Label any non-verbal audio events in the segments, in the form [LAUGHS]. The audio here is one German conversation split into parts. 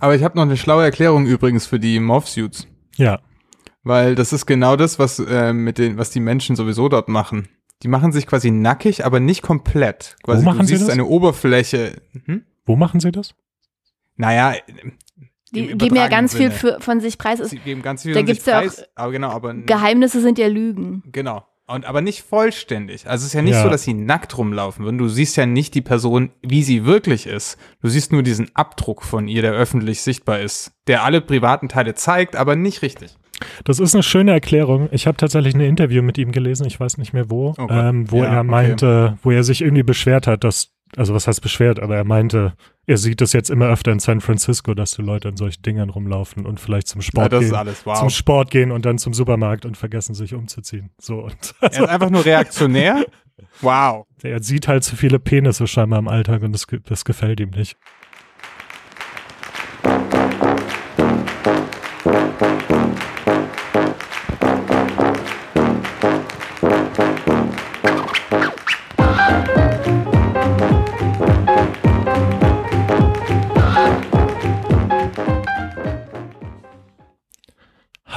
Aber ich habe noch eine schlaue Erklärung übrigens für die Morph-Suits. Ja. Weil das ist genau das, was, äh, mit den, was die Menschen sowieso dort machen. Die machen sich quasi nackig, aber nicht komplett. Quasi, machen du sie siehst das? eine Oberfläche. Hm? Wo machen sie das? Naja, Die Im geben ja ganz viel Sinne. für, von sich preis. Sie geben ganz viel Da von sich gibt's ja auch preis, aber genau, aber Geheimnisse sind ja Lügen. genau. Und aber nicht vollständig. Also es ist ja nicht Ja. so, dass sie nackt rumlaufen würden. Du siehst ja nicht die Person, wie sie wirklich ist. Du siehst nur diesen Abdruck von ihr, der öffentlich sichtbar ist, der alle privaten Teile zeigt, aber nicht richtig. Das ist eine schöne Erklärung. Ich habe tatsächlich ein Interview mit ihm gelesen, ich weiß nicht mehr wo, Oh ähm, wo Ja, er okay. meinte, wo er sich irgendwie beschwert hat, dass, also was heißt beschwert, aber er meinte, er sieht es jetzt immer öfter in San Francisco, dass die Leute in solchen Dingern rumlaufen und vielleicht zum Ja, Sport ist gehen. alles Zum wow. Sport gehen und dann zum Supermarkt und vergessen sich umzuziehen. So und [LAUGHS] Er ist einfach nur reaktionär. Wow. er sieht halt zu viele Penisse scheinbar im Alltag und das, das gefällt ihm nicht.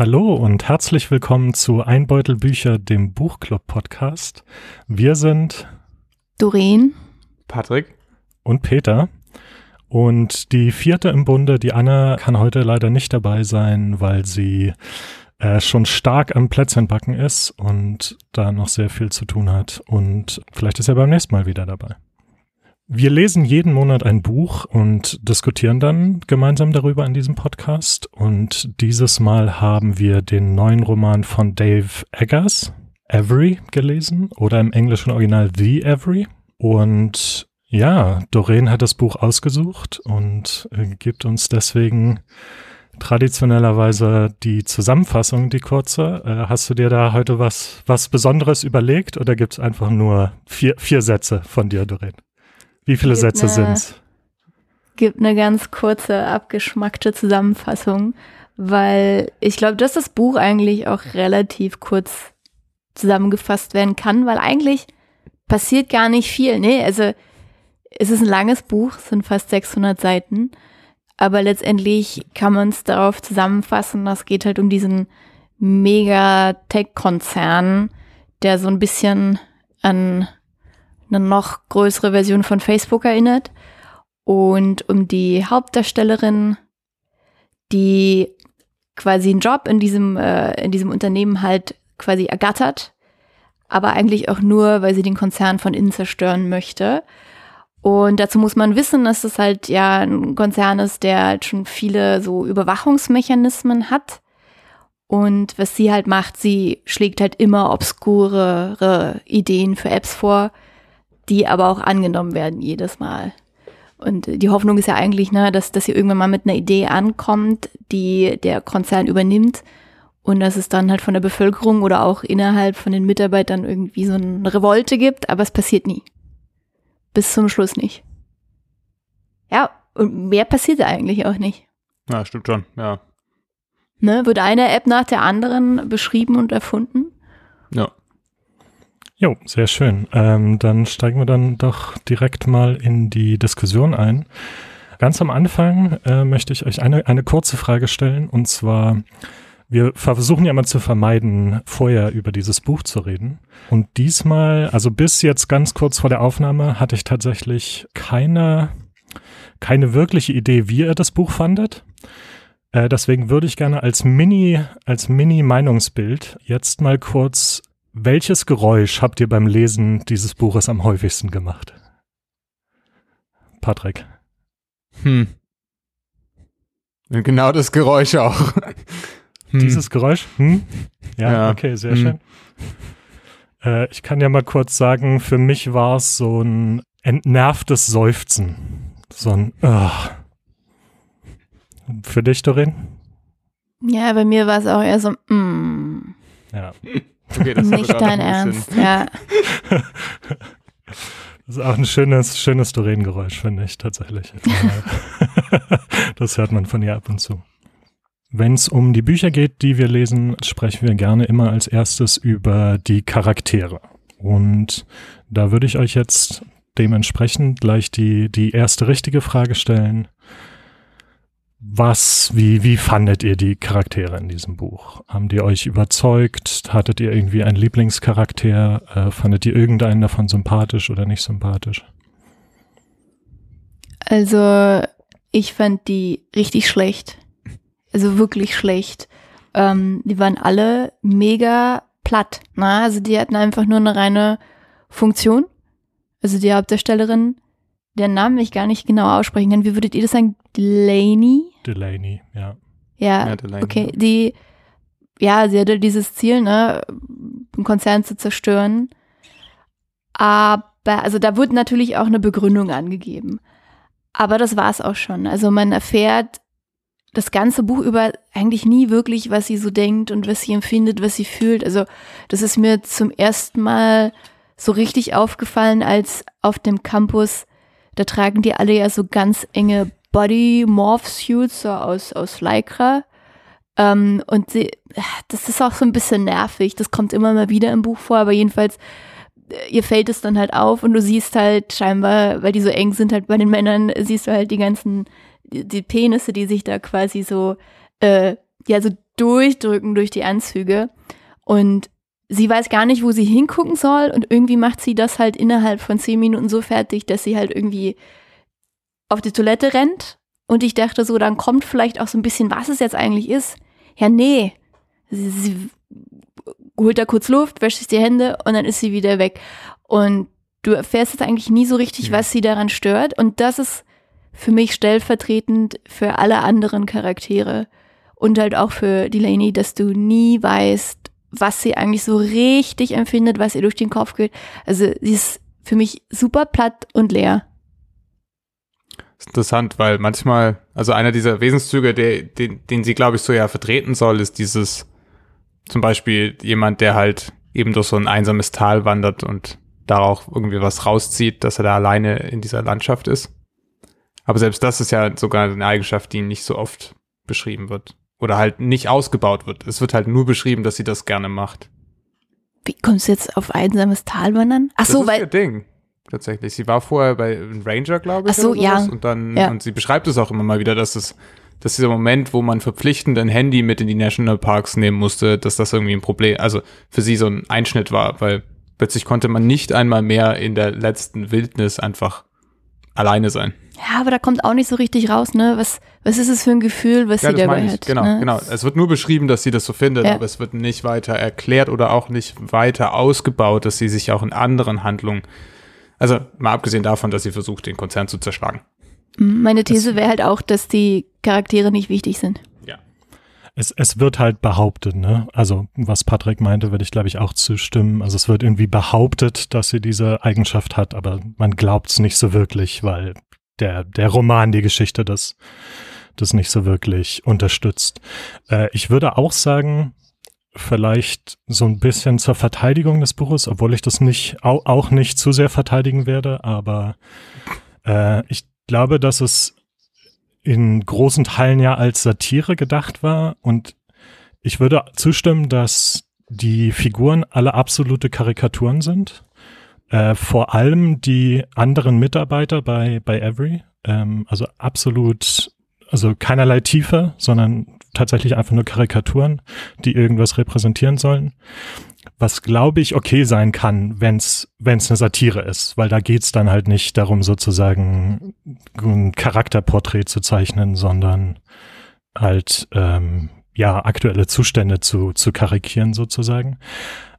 Hallo und herzlich willkommen zu Einbeutel Bücher, dem Buchclub Podcast. Wir sind Doreen, Patrick. und Peter. Und die vierte im Bunde, die Anna, kann heute leider nicht dabei sein, weil sie äh, schon stark am Plätzchenbacken ist und da noch sehr viel zu tun hat. Und vielleicht ist er beim nächsten Mal wieder dabei. Wir lesen jeden Monat ein Buch und diskutieren dann gemeinsam darüber in diesem Podcast. Und dieses Mal haben wir den neuen Roman von Dave Eggers, Every, gelesen oder im englischen Original The Every. Und ja, Doreen hat das Buch ausgesucht und gibt uns deswegen traditionellerweise die Zusammenfassung, die kurze. Äh, hast du dir da heute was, was Besonderes überlegt oder gibt es einfach nur vier, vier Sätze von dir, Doreen? Wie viele Gibt Sätze ne- sind's? gibt eine ganz kurze, abgeschmackte Zusammenfassung, weil ich glaube, dass das Buch eigentlich auch relativ kurz zusammengefasst werden kann, weil eigentlich passiert gar nicht viel. Nee, also es ist ein langes Buch, es sind fast 600 Seiten, aber letztendlich kann man es darauf zusammenfassen, das geht halt um diesen Mega-Tech-Konzern, der so ein bisschen an eine noch größere Version von Facebook erinnert und um die Hauptdarstellerin, die quasi einen Job in diesem, äh, in diesem Unternehmen halt quasi ergattert, aber eigentlich auch nur, weil sie den Konzern von innen zerstören möchte. Und dazu muss man wissen, dass das halt ja ein Konzern ist, der halt schon viele so Überwachungsmechanismen hat. Und was sie halt macht, sie schlägt halt immer obskurere Ideen für Apps vor, die aber auch angenommen werden jedes Mal. Und die Hoffnung ist ja eigentlich, ne, dass, dass sie irgendwann mal mit einer Idee ankommt, die der Konzern übernimmt und dass es dann halt von der Bevölkerung oder auch innerhalb von den Mitarbeitern irgendwie so eine Revolte gibt, aber es passiert nie. Bis zum Schluss nicht. Ja, und mehr passiert eigentlich auch nicht. Ja, stimmt schon, ja. Ne, wird eine App nach der anderen beschrieben und erfunden? Ja. Jo, sehr schön. Ähm, dann steigen wir dann doch direkt mal in die Diskussion ein. Ganz am Anfang äh, möchte ich euch eine, eine kurze Frage stellen und zwar, wir versuchen ja mal zu vermeiden, vorher über dieses Buch zu reden. Und diesmal, also bis jetzt ganz kurz vor der Aufnahme, hatte ich tatsächlich keine, keine wirkliche Idee, wie ihr das Buch fandet. Äh, deswegen würde ich gerne als Mini, als Mini-Meinungsbild jetzt mal kurz welches Geräusch habt ihr beim Lesen dieses Buches am häufigsten gemacht? Patrick. Hm. Und Genau das Geräusch auch. Hm. Dieses Geräusch? Hm? Ja, Ja. okay, sehr Hm. schön. Äh, ich kann ja mal kurz sagen, für mich war es so ein entnervtes Seufzen. So ein Ugh. Für dich, Doreen? Ja, bei mir war es auch eher so, mm, Ja. Okay, das nicht dein Ernst. Ja, [LAUGHS] Das ist auch ein schönes, schönes Doreen-Geräusch, finde ich tatsächlich. [LAUGHS] das hört man von ihr ab und zu. Wenn es um die Bücher geht, die wir lesen, sprechen wir gerne immer als erstes über die Charaktere. Und da würde ich euch jetzt dementsprechend gleich die, die erste richtige Frage stellen. Was, wie, wie fandet ihr die Charaktere in diesem Buch? Haben die euch überzeugt? Hattet ihr irgendwie einen Lieblingscharakter? Äh, fandet ihr irgendeinen davon sympathisch oder nicht sympathisch? Also, ich fand die richtig schlecht. Also wirklich schlecht. Ähm, die waren alle mega platt. Ne? Also die hatten einfach nur eine reine Funktion. Also die Hauptdarstellerin, deren Namen ich gar nicht genau aussprechen kann. Wie würdet ihr das sagen? Delaney? Delaney, ja. Ja, Ja, Delaney, okay. ja. Die, ja, sie hatte dieses Ziel, ne, einen Konzern zu zerstören. Aber, also da wurde natürlich auch eine Begründung angegeben. Aber das war es auch schon. Also man erfährt das ganze Buch über eigentlich nie wirklich, was sie so denkt und was sie empfindet, was sie fühlt. Also das ist mir zum ersten Mal so richtig aufgefallen, als auf dem Campus, da tragen die alle ja so ganz enge Body Morph Suits so aus, aus Lycra. Ähm, und sie, das ist auch so ein bisschen nervig. Das kommt immer mal wieder im Buch vor, aber jedenfalls, äh, ihr fällt es dann halt auf und du siehst halt scheinbar, weil die so eng sind halt bei den Männern, siehst du halt die ganzen, die, die Penisse, die sich da quasi so, äh, ja, so durchdrücken durch die Anzüge. Und sie weiß gar nicht, wo sie hingucken soll und irgendwie macht sie das halt innerhalb von zehn Minuten so fertig, dass sie halt irgendwie auf die Toilette rennt. Und ich dachte so, dann kommt vielleicht auch so ein bisschen, was es jetzt eigentlich ist. Ja, nee. Sie, sie holt da kurz Luft, wäscht sich die Hände und dann ist sie wieder weg. Und du erfährst jetzt eigentlich nie so richtig, Ja. was sie daran stört. Und das ist für mich stellvertretend für alle anderen Charaktere und halt auch für Delaney, dass du nie weißt, was sie eigentlich so richtig empfindet, was ihr durch den Kopf geht. Also sie ist für mich super platt und leer. Ist interessant, weil manchmal, also einer dieser Wesenszüge, der, den, den sie, glaube ich, so ja vertreten soll, ist dieses, zum Beispiel jemand, der halt eben durch so ein einsames Tal wandert und da auch irgendwie was rauszieht, dass er da alleine in dieser Landschaft ist. Aber selbst das ist ja sogar eine Eigenschaft, die nicht so oft beschrieben wird. Oder halt nicht ausgebaut wird. Es wird halt nur beschrieben, dass sie das gerne macht. Wie kommst du jetzt auf einsames Tal wandern? Ach Das so, weil ihr Ding. Tatsächlich. Sie war vorher bei einem Ranger, glaube ich. Ach so, ja. Und dann, Ja. und sie beschreibt es auch immer mal wieder, dass es, dass dieser Moment, wo man verpflichtend ein Handy mit in die Nationalparks nehmen musste, dass das irgendwie ein Problem, also für sie so ein Einschnitt war, weil plötzlich konnte man nicht einmal mehr in der letzten Wildnis einfach alleine sein. ja, aber da kommt auch nicht so richtig raus, ne? Was, was ist es für ein Gefühl, was sie dabei hat? Genau, ne? genau. Es wird nur beschrieben, dass sie das so findet, Ja. aber es wird nicht weiter erklärt oder auch nicht weiter ausgebaut, dass sie sich auch in anderen Handlungen, also mal abgesehen davon, dass sie versucht, den Konzern zu zerschlagen. Mhm, Meine These wäre halt auch, dass die Charaktere nicht wichtig sind. Ja. Es, es wird halt behauptet, ne? Also, was Patrick meinte, würde ich, glaube ich, auch zustimmen. Also, es wird irgendwie behauptet, dass sie diese Eigenschaft hat, aber man glaubt es nicht so wirklich, weil der, der Roman, die Geschichte, das, das nicht so wirklich unterstützt. Äh, ich würde auch sagen, vielleicht so ein bisschen zur Verteidigung des Buches, obwohl ich das nicht, auch, nicht zu sehr verteidigen werde, aber äh, ich glaube, dass es in großen Teilen ja als Satire gedacht war und ich würde zustimmen, dass die Figuren alle absolute Karikaturen sind. Äh, vor allem die anderen Mitarbeiter bei, bei Every. Ähm, also absolut, also keinerlei Tiefe, sondern tatsächlich einfach nur Karikaturen, die irgendwas repräsentieren sollen. Was glaube ich okay sein kann, wenn es eine Satire ist, weil da geht's dann halt nicht darum, sozusagen ein Charakterporträt zu zeichnen, sondern halt ähm, ja aktuelle Zustände zu, zu karikieren sozusagen.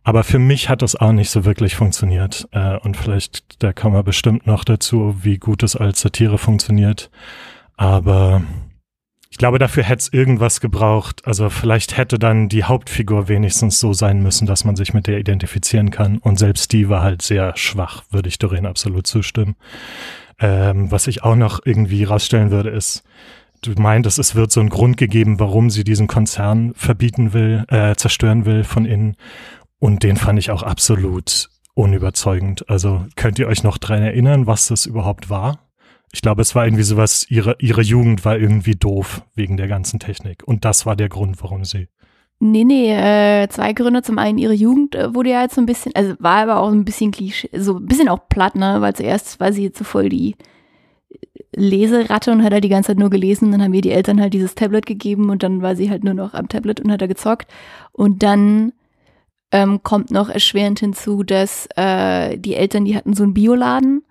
Aber für mich hat das auch nicht so wirklich funktioniert. Äh, und vielleicht, da kommen wir bestimmt noch dazu, wie gut es als Satire funktioniert. Aber ich glaube, dafür hätte es irgendwas gebraucht. Also vielleicht hätte dann die Hauptfigur wenigstens so sein müssen, dass man sich mit der identifizieren kann. Und selbst die war halt sehr schwach, würde ich Doreen absolut zustimmen. Ähm, was ich auch noch irgendwie rausstellen würde, ist, du meintest, es wird so ein Grund gegeben, warum sie diesen Konzern verbieten will, äh, zerstören will von innen. Und den fand ich auch absolut unüberzeugend. Also könnt ihr euch noch dran erinnern, was das überhaupt war? Ich glaube, es war irgendwie sowas, ihre, ihre Jugend war irgendwie doof wegen der ganzen Technik. Und das war der Grund, warum sie. Nee, nee, äh, zwei Gründe. Zum einen, ihre Jugend äh, wurde ja jetzt so ein bisschen, also war aber auch ein bisschen Klischee, so ein bisschen auch platt, ne? Weil zuerst war sie jetzt so voll die Leseratte und hat halt die ganze Zeit nur gelesen. Dann haben wir die Eltern halt dieses Tablet gegeben und dann war sie halt nur noch am Tablet und hat da gezockt. Und dann ähm, kommt noch erschwerend hinzu, dass äh, die Eltern, die hatten so einen Bioladen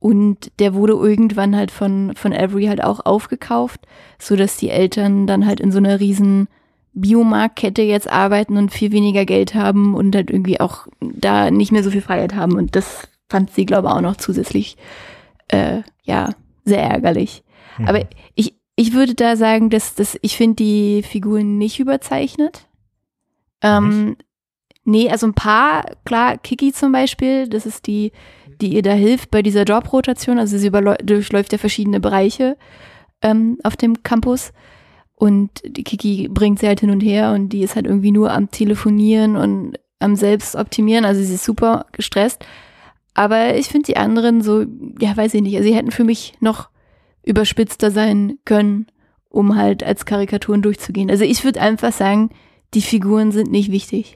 und der wurde irgendwann halt von, von Avery halt auch aufgekauft, so dass die Eltern dann halt in so einer riesen Biomarktkette jetzt arbeiten und viel weniger Geld haben und halt irgendwie auch da nicht mehr so viel Freiheit haben. Und das fand sie, glaube ich, auch noch zusätzlich, äh, ja, sehr ärgerlich. Mhm. Aber ich, ich würde da sagen, dass, dass ich finde die Figuren nicht überzeichnet. Ähm, nee, also ein paar, klar, Kiki zum Beispiel, das ist die, die ihr da hilft bei dieser Jobrotation. Also sie durchläuft ja verschiedene Bereiche ähm, auf dem Campus. Und die Kiki bringt sie halt hin und her und die ist halt irgendwie nur am Telefonieren und am Selbstoptimieren. Also sie ist super gestresst. Aber ich finde die anderen so, ja, weiß ich nicht. Also sie hätten für mich noch überspitzter sein können, um halt als Karikaturen durchzugehen. Also ich würde einfach sagen, die Figuren sind nicht wichtig.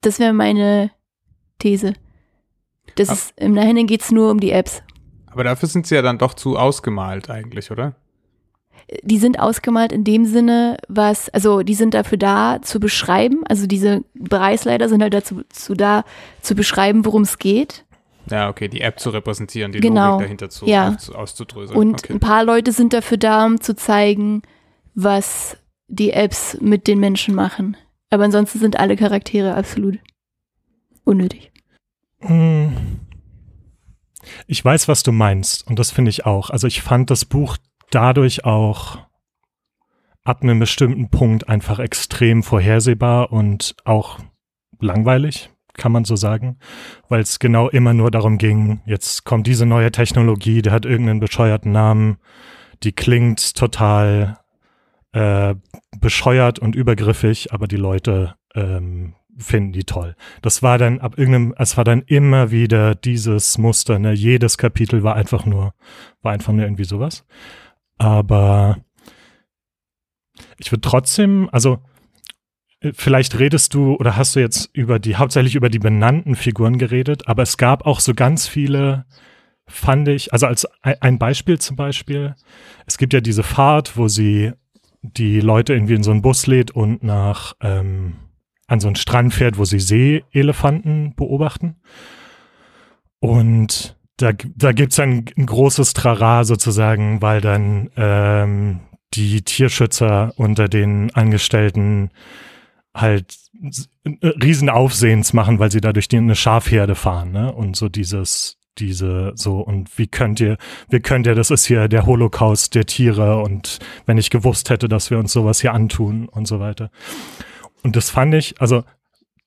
Das wäre meine These. Das ist, Im Nachhinein geht es nur um die Apps. Aber dafür sind sie ja dann doch zu ausgemalt eigentlich, oder? Die sind ausgemalt in dem Sinne, was, also die sind dafür da zu beschreiben, also diese Bereichsleiter sind halt dazu zu da zu beschreiben, worum es geht. Ja, okay, die App zu repräsentieren, die genau. Logik dahinter zu, ja. auf, auszudröseln. Und okay. ein paar Leute sind dafür da, um zu zeigen, was die Apps mit den Menschen machen. Aber ansonsten sind alle Charaktere absolut unnötig. Hm. Ich weiß, was du meinst und das finde ich auch. Also ich fand das Buch dadurch auch ab einem bestimmten Punkt einfach extrem vorhersehbar und auch langweilig, kann man so sagen, weil es genau immer nur darum ging, jetzt kommt diese neue Technologie, die hat irgendeinen bescheuerten Namen, die klingt total äh, bescheuert und übergriffig, aber die Leute ähm, finden die toll. Das war dann ab irgendeinem, es war dann immer wieder dieses Muster, ne? Jedes Kapitel war einfach nur, war einfach nur irgendwie sowas. Aber ich würde trotzdem, also äh, vielleicht redest du oder hast du jetzt über die, hauptsächlich über die benannten Figuren geredet, aber es gab auch so ganz viele, fand ich, also als ein Beispiel zum Beispiel, es gibt ja diese Fahrt, wo sie die Leute irgendwie in so einen Bus lädt und nach, ähm, an so einen Strand fährt, wo sie Seeelefanten beobachten. Und da, da gibt es ein, ein großes Trara sozusagen, weil dann ähm, die Tierschützer unter den Angestellten halt Riesenaufsehens machen, weil sie da durch die, eine Schafherde fahren, ne? Und so dieses, diese, so, und wie könnt ihr, wie könnt ihr, das ist hier der Holocaust der Tiere und wenn ich gewusst hätte, dass wir uns sowas hier antun und so weiter. Und das fand ich, also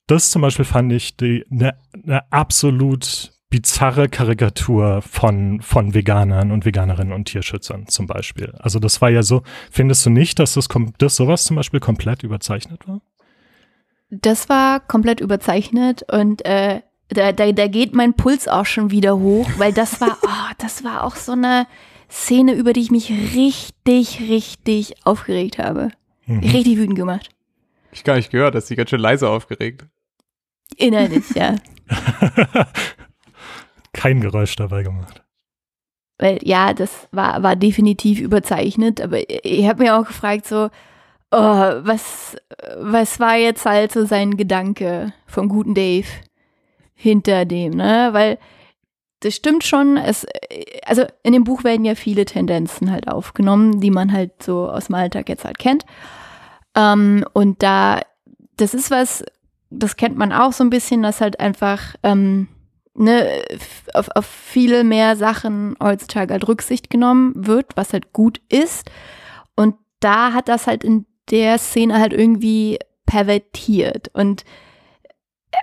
das zum Beispiel fand ich eine ne absolut bizarre Karikatur von, von Veganern und Veganerinnen und Tierschützern zum Beispiel. Also das war ja so, findest du nicht, dass das, dass sowas zum Beispiel komplett überzeichnet war? Das war komplett überzeichnet und äh, da, da, da geht mein Puls auch schon wieder hoch, weil das war, [LAUGHS] oh, das war auch so eine Szene, über die ich mich richtig, richtig aufgeregt habe. Mhm. Richtig wütend gemacht. Ich gar nicht gehört, dass sie ganz schön leise aufgeregt. Innerlich, ja. [LAUGHS] Kein Geräusch dabei gemacht. Weil ja, das war, war definitiv überzeichnet, aber ich habe mir auch gefragt, so, oh, was, was war jetzt halt so sein Gedanke vom guten Dave hinter dem, ne? Weil das stimmt schon, es, also in dem Buch werden ja viele Tendenzen halt aufgenommen, die man halt so aus dem Alltag jetzt halt kennt. Ähm, und da, das ist was, das kennt man auch so ein bisschen, dass halt einfach ähm, ne, auf, auf viele mehr Sachen heutzutage halt Rücksicht genommen wird, was halt gut ist. Und da hat das halt in der Szene halt irgendwie pervertiert. Und äh,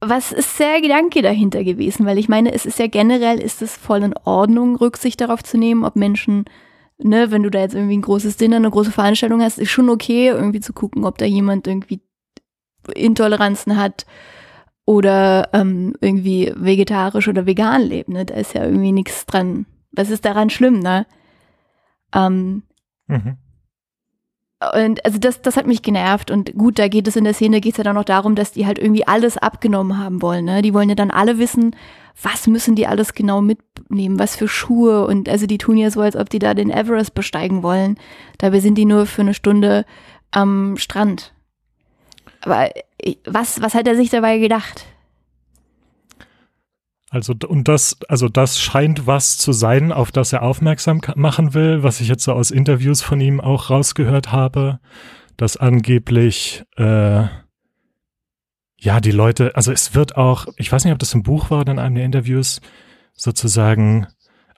was ist der Gedanke dahinter gewesen? Weil ich meine, es ist ja generell, ist es voll in Ordnung, Rücksicht darauf zu nehmen, ob Menschen ne, wenn du da jetzt irgendwie ein großes Dinner, eine große Veranstaltung hast, ist schon okay, irgendwie zu gucken, ob da jemand irgendwie Intoleranzen hat oder ähm, irgendwie vegetarisch oder vegan lebt. Ne? Da ist ja irgendwie nichts dran. Was ist daran schlimm, ne? Ähm, mhm. Und also das, das hat mich genervt. Und gut, da geht es in der Szene, geht es ja dann noch darum, dass die halt irgendwie alles abgenommen haben wollen. Ne? Die wollen ja dann alle wissen, was müssen die alles genau mitnehmen, was für Schuhe. Und also die tun ja so, als ob die da den Everest besteigen wollen. Dabei sind die nur für eine Stunde am Strand. Aber äh, was, was hat er sich dabei gedacht? Also, und das, also das scheint was zu sein, auf das er aufmerksam machen will, was ich jetzt so aus Interviews von ihm auch rausgehört habe, dass angeblich, äh, ja, die Leute, also es wird auch, ich weiß nicht, ob das im Buch war oder in einem der Interviews, sozusagen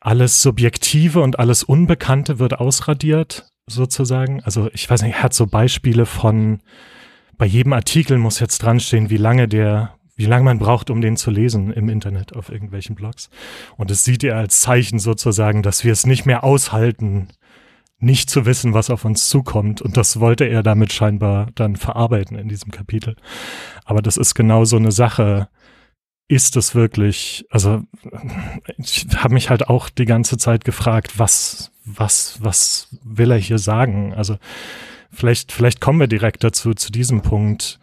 alles Subjektive und alles Unbekannte wird ausradiert, sozusagen. Also ich weiß nicht, er hat so Beispiele von, bei jedem Artikel muss jetzt dran stehen, wie lange der wie lange man braucht, um den zu lesen im Internet auf irgendwelchen Blogs. Und das sieht er als Zeichen sozusagen, dass wir es nicht mehr aushalten, nicht zu wissen, was auf uns zukommt. Und das wollte er damit scheinbar dann verarbeiten in diesem Kapitel. Aber das ist genau so eine Sache. Ist es wirklich, also ich habe mich halt auch die ganze Zeit gefragt, was, was, was will er hier sagen? Also vielleicht, vielleicht kommen wir direkt dazu, zu diesem Punkt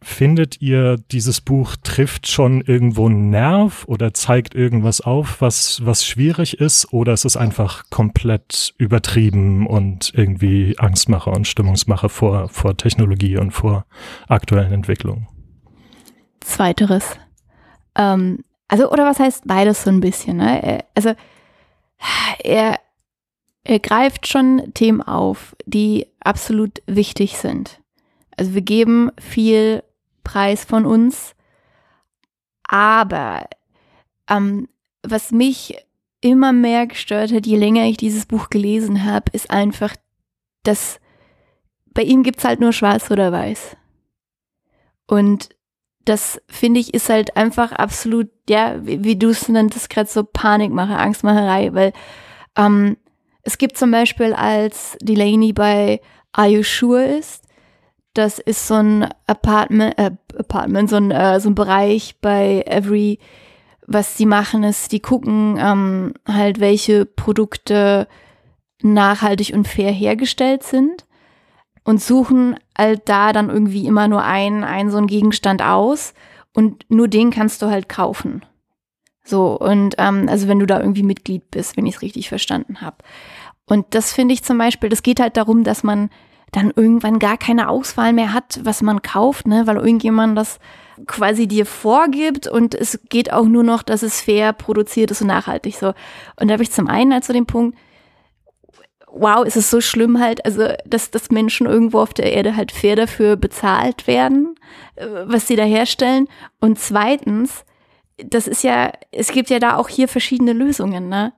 Findet ihr, dieses Buch trifft schon irgendwo einen Nerv oder zeigt irgendwas auf, was, was schwierig ist? Oder ist es einfach komplett übertrieben und irgendwie Angstmache und Stimmungsmache vor, vor Technologie und vor aktuellen Entwicklungen? Zweiteres. Ähm, also, oder was heißt beides so ein bisschen? Ne? Also, er, er greift schon Themen auf, die absolut wichtig sind. Also wir geben viel Preis von uns. Aber ähm, was mich immer mehr gestört hat, je länger ich dieses Buch gelesen habe, ist einfach, dass bei ihm gibt es halt nur schwarz oder weiß. Und das finde ich ist halt einfach absolut, ja, wie, wie du es nanntest, gerade so Panikmache, Angstmacherei, weil ähm, es gibt zum Beispiel, als Delaney bei Are You Sure ist, das ist so ein Apartment, äh, Apartment so, ein, äh, so ein Bereich bei Every, was sie machen, ist, die gucken ähm, halt, welche Produkte nachhaltig und fair hergestellt sind und suchen halt da dann irgendwie immer nur einen, einen so einen Gegenstand aus und nur den kannst du halt kaufen. So, und ähm, also wenn du da irgendwie Mitglied bist, wenn ich es richtig verstanden habe. Und das finde ich zum Beispiel, das geht halt darum, dass man dann irgendwann gar keine Auswahl mehr hat, was man kauft, ne, weil irgendjemand das quasi dir vorgibt und es geht auch nur noch, dass es fair produziert ist und nachhaltig so. Und da habe ich zum einen halt so den Punkt, wow, ist es so schlimm halt, also dass, dass Menschen irgendwo auf der Erde halt fair dafür bezahlt werden, äh, was sie da herstellen. Und zweitens, das ist ja, es gibt ja da auch hier verschiedene Lösungen, ne?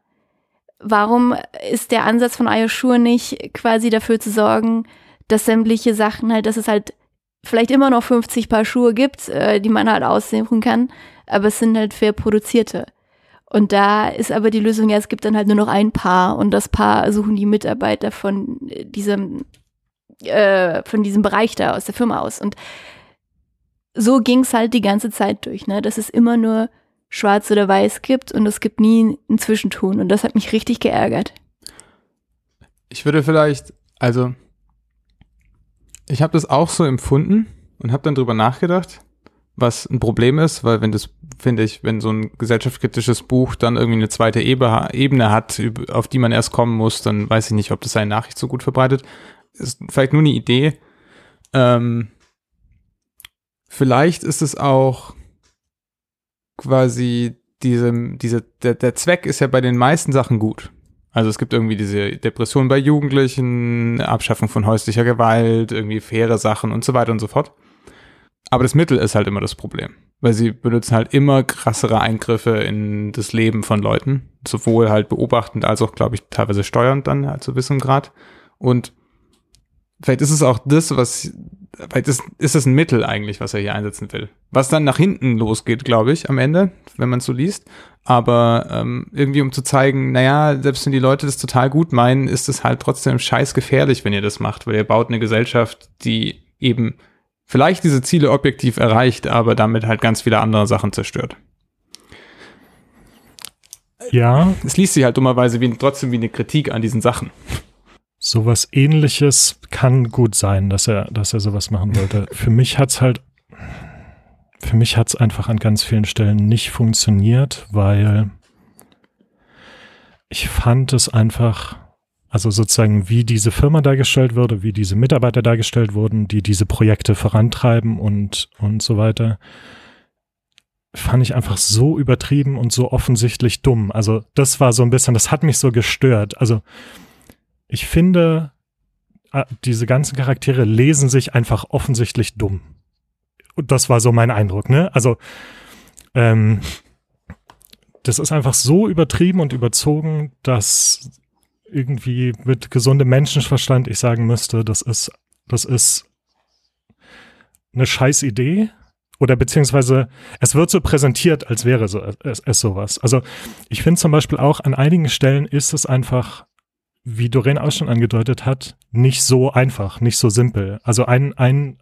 Warum ist der Ansatz von Ayoshure nicht quasi dafür zu sorgen, dass sämtliche Sachen halt, dass es halt vielleicht immer noch 50 Paar Schuhe gibt, äh, die man halt aussuchen kann, aber es sind halt fair produzierte. Und da ist aber die Lösung ja, es gibt dann halt nur noch ein Paar und das Paar suchen die Mitarbeiter von diesem, äh, von diesem Bereich da aus der Firma aus. Und so ging es halt die ganze Zeit durch, ne? Dass es immer nur schwarz oder weiß gibt und es gibt nie ein Zwischentun. Und das hat mich richtig geärgert. Ich würde vielleicht, also ich habe das auch so empfunden und habe dann drüber nachgedacht, was ein Problem ist, weil wenn das, finde ich, wenn so ein gesellschaftskritisches Buch dann irgendwie eine zweite Ebene hat, auf die man erst kommen muss, dann weiß ich nicht, ob das seine Nachricht so gut verbreitet. Ist vielleicht nur eine Idee. Ähm, vielleicht ist es auch quasi diese, diese, der, der Zweck ist ja bei den meisten Sachen gut. Also es gibt irgendwie diese Depression bei Jugendlichen, Abschaffung von häuslicher Gewalt, irgendwie faire Sachen und so weiter und so fort. Aber das Mittel ist halt immer das Problem, weil sie benutzen halt immer krassere Eingriffe in das Leben von Leuten, sowohl halt beobachtend als auch, glaube ich, teilweise steuernd dann halt zu gewissem Grad. Und vielleicht ist es auch das, was, vielleicht ist, ist es ein Mittel eigentlich, was er hier einsetzen will. Was dann nach hinten losgeht, glaube ich, am Ende, wenn man es so liest. Aber ähm, irgendwie um zu zeigen, naja, selbst wenn die Leute das total gut meinen, ist es halt trotzdem scheiß gefährlich, wenn ihr das macht, weil ihr baut eine Gesellschaft, die eben vielleicht diese Ziele objektiv erreicht, aber damit halt ganz viele andere Sachen zerstört. Ja. Es liest sich halt dummerweise wie, trotzdem wie eine Kritik an diesen Sachen. Sowas ähnliches kann gut sein, dass er, dass er sowas machen wollte. [LAUGHS] Für mich hat's halt, für mich hat's einfach an ganz vielen Stellen nicht funktioniert, weil ich fand es einfach, also sozusagen, wie diese Firma dargestellt wurde, wie diese Mitarbeiter dargestellt wurden, die diese Projekte vorantreiben und, und so weiter, fand ich einfach so übertrieben und so offensichtlich dumm. Also das war so ein bisschen, das hat mich so gestört. Also ich finde, äh, diese ganzen Charaktere lesen sich einfach offensichtlich dumm. Und das war so mein Eindruck, ne? Also ähm, das ist einfach so übertrieben und überzogen, dass irgendwie mit gesundem Menschenverstand ich sagen müsste, das ist, das ist eine scheiß Idee. Oder beziehungsweise es wird so präsentiert, als wäre so, es, es sowas. Also ich finde zum Beispiel auch an einigen Stellen ist es einfach, wie Doreen auch schon angedeutet hat, nicht so einfach, nicht so simpel. Also ein, ein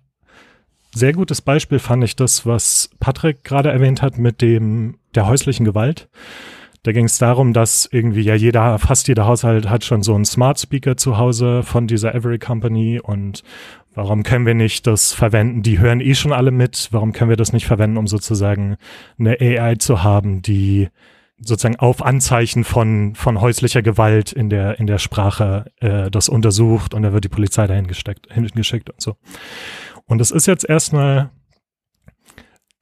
sehr gutes Beispiel fand ich das, was Patrick gerade erwähnt hat mit dem der häuslichen Gewalt. Da ging es darum, dass irgendwie ja jeder, fast jeder Haushalt hat schon so einen Smart Speaker zu Hause von dieser Every Company und warum können wir nicht das verwenden? Die hören eh schon alle mit. Warum können wir das nicht verwenden, um sozusagen eine AI zu haben, die sozusagen auf Anzeichen von, von häuslicher Gewalt in der, in der Sprache äh, das untersucht und da wird die Polizei dahin gesteckt, hingeschickt und so. Und das ist jetzt erstmal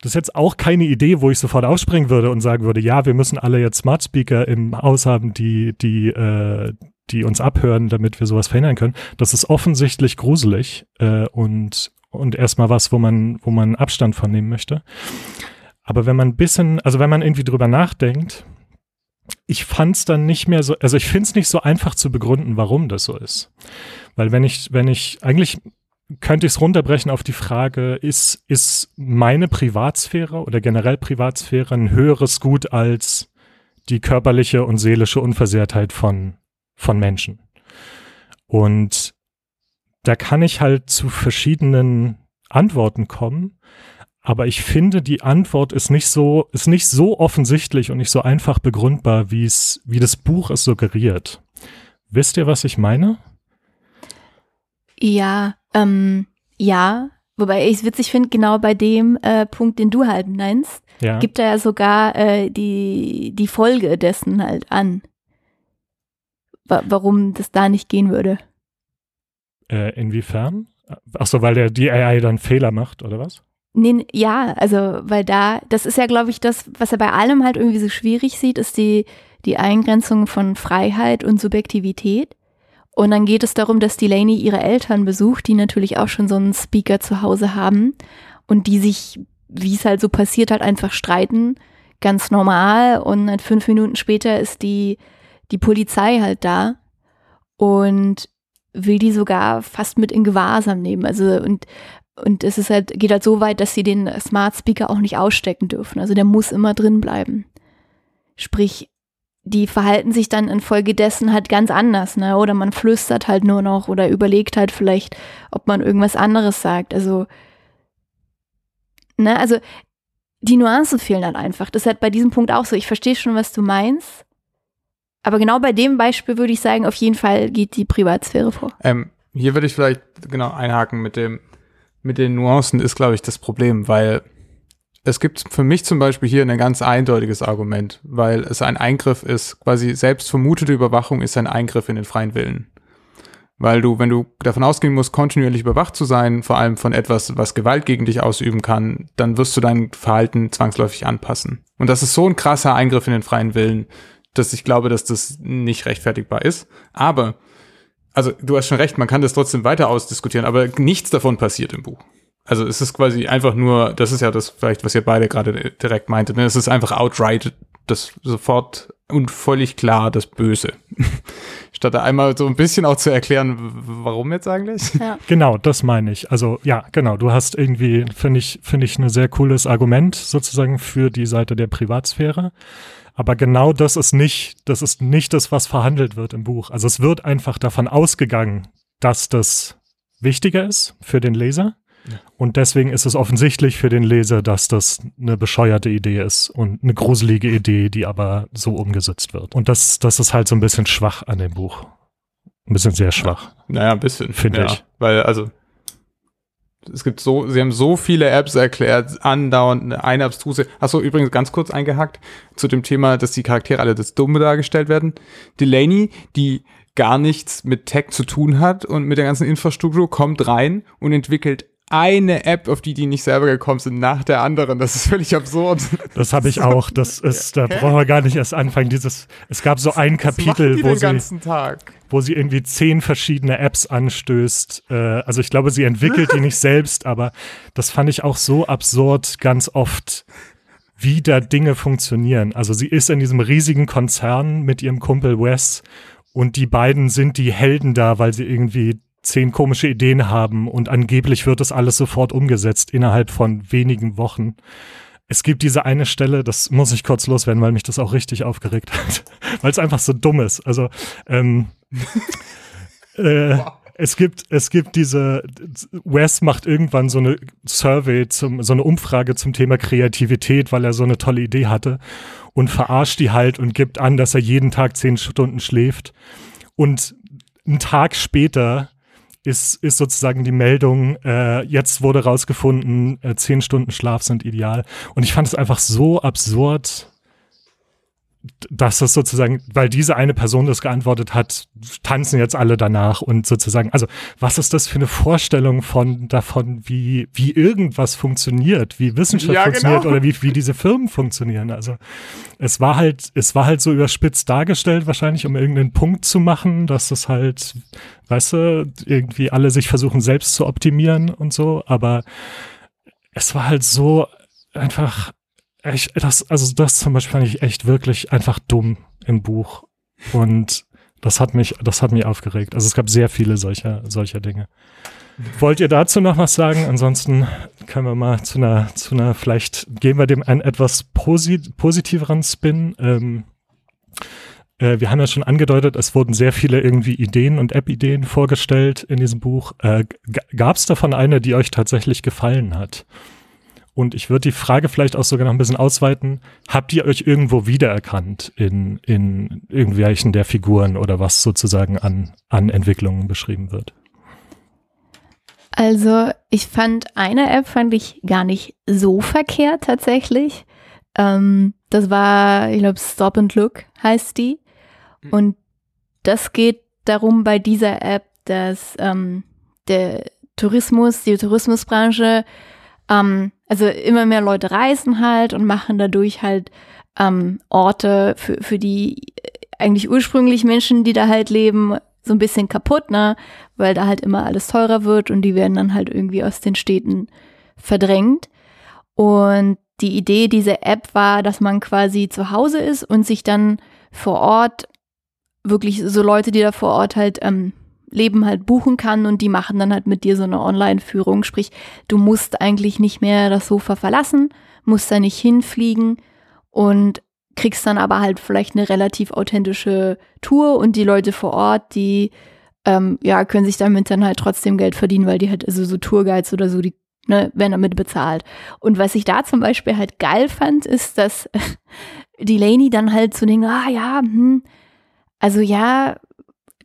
das ist jetzt auch keine Idee, wo ich sofort aufspringen würde und sagen würde, ja, wir müssen alle jetzt Smart Speaker im Haus haben, die, die, äh, die uns abhören, damit wir sowas verhindern können. Das ist offensichtlich gruselig äh, und, und erstmal was, wo man, wo man Abstand von nehmen möchte. Aber wenn man ein bisschen, also wenn man irgendwie drüber nachdenkt, ich fand es dann nicht mehr so, also ich finde es nicht so einfach zu begründen, warum das so ist. Weil wenn ich, wenn ich, eigentlich könnte ich es runterbrechen auf die Frage, ist, ist meine Privatsphäre oder generell Privatsphäre ein höheres Gut als die körperliche und seelische Unversehrtheit von, von Menschen? Und da kann ich halt zu verschiedenen Antworten kommen. Aber ich finde, die Antwort ist nicht so, ist nicht so offensichtlich und nicht so einfach begründbar, wie es, wie das Buch es suggeriert. Wisst ihr, was ich meine? Ja, ähm, ja, wobei ich es witzig finde, genau bei dem äh, Punkt, den du halt nennst, ja. gibt er ja sogar äh, die, die Folge dessen halt an. Wa warum das da nicht gehen würde. Äh, inwiefern? Ach so, weil der die AI dann Fehler macht, oder was? Nee, ja, also, weil da, das ist ja, glaube ich, das, was er bei allem halt irgendwie so schwierig sieht, ist die, die Eingrenzung von Freiheit und Subjektivität. Und dann geht es darum, dass Delaney ihre Eltern besucht, die natürlich auch schon so einen Speaker zu Hause haben und die sich, wie es halt so passiert, halt einfach streiten. Ganz normal. Und dann fünf Minuten später ist die, die Polizei halt da und will die sogar fast mit in Gewahrsam nehmen. Also, und, und es ist halt, geht halt so weit, dass sie den Smart Speaker auch nicht ausstecken dürfen. Also der muss immer drin bleiben. Sprich, die verhalten sich dann infolgedessen halt ganz anders, ne? Oder man flüstert halt nur noch oder überlegt halt vielleicht, ob man irgendwas anderes sagt. Also, ne, also die Nuancen fehlen halt einfach. Das ist halt bei diesem Punkt auch so. Ich verstehe schon, was du meinst. Aber genau bei dem Beispiel würde ich sagen, auf jeden Fall geht die Privatsphäre vor. Ähm, hier würde ich vielleicht genau einhaken mit dem, mit den Nuancen ist, glaube ich, das Problem, weil es gibt für mich zum Beispiel hier ein ganz eindeutiges Argument, weil es ein Eingriff ist, quasi selbst vermutete Überwachung ist ein Eingriff in den freien Willen. Weil du, wenn du davon ausgehen musst, kontinuierlich überwacht zu sein, vor allem von etwas, was Gewalt gegen dich ausüben kann, dann wirst du dein Verhalten zwangsläufig anpassen. Und das ist so ein krasser Eingriff in den freien Willen, dass ich glaube, dass das nicht rechtfertigbar ist. Aber, also du hast schon recht, man kann das trotzdem weiter ausdiskutieren, aber nichts davon passiert im Buch. Also es ist quasi einfach nur, das ist ja das vielleicht, was ihr beide gerade direkt meintet, ne? es ist einfach outright das sofort und völlig klar das Böse. [LAUGHS] Statt da einmal so ein bisschen auch zu erklären, warum jetzt eigentlich? Ja. [LAUGHS] Genau, das meine ich. Also ja, genau, du hast irgendwie, finde ich, finde ich ein sehr cooles Argument sozusagen für die Seite der Privatsphäre. Aber genau das ist nicht, das ist nicht das, was verhandelt wird im Buch. Also es wird einfach davon ausgegangen, dass das wichtiger ist für den Leser. Und deswegen ist es offensichtlich für den Leser, dass das eine bescheuerte Idee ist und eine gruselige Idee, die aber so umgesetzt wird. Und das, das ist halt so ein bisschen schwach an dem Buch. Ein bisschen sehr schwach. Naja, ein bisschen. Finde ja, ich. Weil, also, es gibt so, sie haben so viele Apps erklärt, andauernd eine abstruse. Achso, übrigens ganz kurz eingehackt zu dem Thema, dass die Charaktere alle das Dumme dargestellt werden. Delaney, die gar nichts mit Tech zu tun hat und mit der ganzen Infrastruktur, kommt rein und entwickelt eine App, auf die die nicht selber gekommen sind, nach der anderen. Das ist völlig absurd. Das habe ich auch. Das [LAUGHS] ist, da brauchen wir gar nicht erst anfangen. Dieses, es gab so ein Kapitel, wo sie, wo sie irgendwie zehn verschiedene Apps anstößt. Äh, also ich glaube, sie entwickelt die nicht selbst, aber das fand ich auch so absurd ganz oft, wie da Dinge funktionieren. Also sie ist in diesem riesigen Konzern mit ihrem Kumpel Wes und die beiden sind die Helden da, weil sie irgendwie zehn komische Ideen haben und angeblich wird das alles sofort umgesetzt innerhalb von wenigen Wochen. Es gibt diese eine Stelle, das muss ich kurz loswerden, weil mich das auch richtig aufgeregt hat, [LAUGHS] weil es einfach so dumm ist. Also ähm, [LAUGHS] äh, es gibt es gibt diese Wes macht irgendwann so eine Survey zum so eine Umfrage zum Thema Kreativität, weil er so eine tolle Idee hatte und verarscht die halt und gibt an, dass er jeden Tag zehn Stunden schläft und einen Tag später ist, ist sozusagen die Meldung, äh, jetzt wurde rausgefunden, äh, zehn Stunden Schlaf sind ideal. Und ich fand es einfach so absurd, dass das sozusagen, weil diese eine Person das geantwortet hat, tanzen jetzt alle danach und sozusagen, also was ist das für eine Vorstellung von davon, wie, wie irgendwas funktioniert, wie Wissenschaft ja, funktioniert genau. oder wie, wie diese Firmen funktionieren. Also es war halt, es war halt so überspitzt dargestellt, wahrscheinlich, um irgendeinen Punkt zu machen, dass es halt, weißt du, irgendwie alle sich versuchen selbst zu optimieren und so, aber es war halt so einfach ich, das, also das zum Beispiel fand ich echt wirklich einfach dumm im Buch. Und das hat mich, das hat mich aufgeregt. Also es gab sehr viele solcher, solcher Dinge. Wollt ihr dazu noch was sagen? Ansonsten können wir mal zu einer, zu einer, vielleicht geben wir dem einen etwas posit positiveren Spin. Ähm, äh, wir haben ja schon angedeutet, es wurden sehr viele irgendwie Ideen und App-Ideen vorgestellt in diesem Buch. Äh, Gab es davon eine, die euch tatsächlich gefallen hat? Und ich würde die Frage vielleicht auch sogar noch ein bisschen ausweiten. Habt ihr euch irgendwo wiedererkannt in, in irgendwelchen der Figuren oder was sozusagen an, an Entwicklungen beschrieben wird? Also ich fand eine App fand ich gar nicht so verkehrt tatsächlich. Ähm, das war, ich glaube, Stop and Look heißt die. Mhm. Und das geht darum bei dieser App, dass ähm, der Tourismus, die Tourismusbranche ähm, also immer mehr Leute reisen halt und machen dadurch halt ähm, Orte für, für die eigentlich ursprünglich Menschen, die da halt leben, so ein bisschen kaputt, ne? Weil da halt immer alles teurer wird und die werden dann halt irgendwie aus den Städten verdrängt. Und die Idee dieser App war, dass man quasi zu Hause ist und sich dann vor Ort wirklich so Leute, die da vor Ort halt ähm, Leben halt buchen kann und die machen dann halt mit dir so eine Online-Führung. Sprich, du musst eigentlich nicht mehr das Sofa verlassen, musst da nicht hinfliegen und kriegst dann aber halt vielleicht eine relativ authentische Tour und die Leute vor Ort, die ähm, ja, können sich damit dann halt trotzdem Geld verdienen, weil die halt, also so Tourguides oder so, die ne, werden damit bezahlt. Und was ich da zum Beispiel halt geil fand, ist, dass [LAUGHS] Delaney dann halt zu so denken, ah ja, hm, also ja,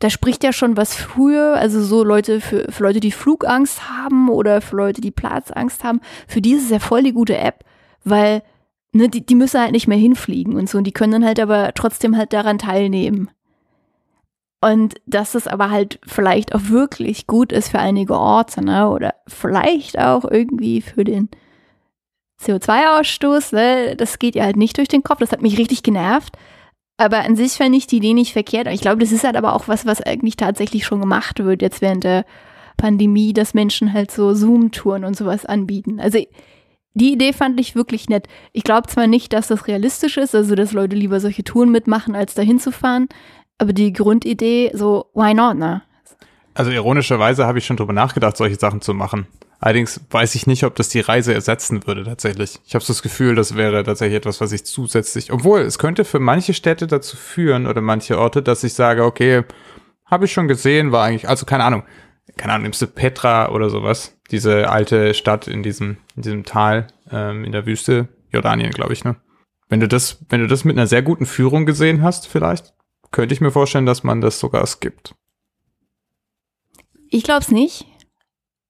da spricht ja schon was früher, also so Leute für, für Leute, die Flugangst haben oder für Leute, die Platzangst haben, für die ist es ja voll die gute App, weil ne, die, die müssen halt nicht mehr hinfliegen und so und die können dann halt aber trotzdem halt daran teilnehmen. Und dass es aber halt vielleicht auch wirklich gut ist für einige Orte, ne? Oder vielleicht auch irgendwie für den CO2-Ausstoß, ne? Das geht ja halt nicht durch den Kopf. Das hat mich richtig genervt. Aber an sich fände ich die Idee nicht verkehrt. Ich glaube, das ist halt aber auch was, was eigentlich tatsächlich schon gemacht wird, jetzt während der Pandemie, dass Menschen halt so Zoom-Touren und sowas anbieten. Also die Idee fand ich wirklich nett. Ich glaube zwar nicht, dass das realistisch ist, also dass Leute lieber solche Touren mitmachen, als dahin zu fahren, aber die Grundidee, so, why not, ne? Also ironischerweise habe ich schon drüber nachgedacht, solche Sachen zu machen. Allerdings weiß ich nicht, ob das die Reise ersetzen würde tatsächlich. Ich habe so das Gefühl, das wäre tatsächlich etwas, was ich zusätzlich, obwohl es könnte für manche Städte dazu führen oder manche Orte, dass ich sage, okay, habe ich schon gesehen, war eigentlich, also keine Ahnung, keine Ahnung, nimmst du Petra oder sowas, diese alte Stadt in diesem, in diesem Tal ähm, in der Wüste, Jordanien, glaube ich, ne? Wenn du das, wenn du das mit einer sehr guten Führung gesehen hast, vielleicht, könnte ich mir vorstellen, dass man das sogar skippt. Ich glaube es nicht,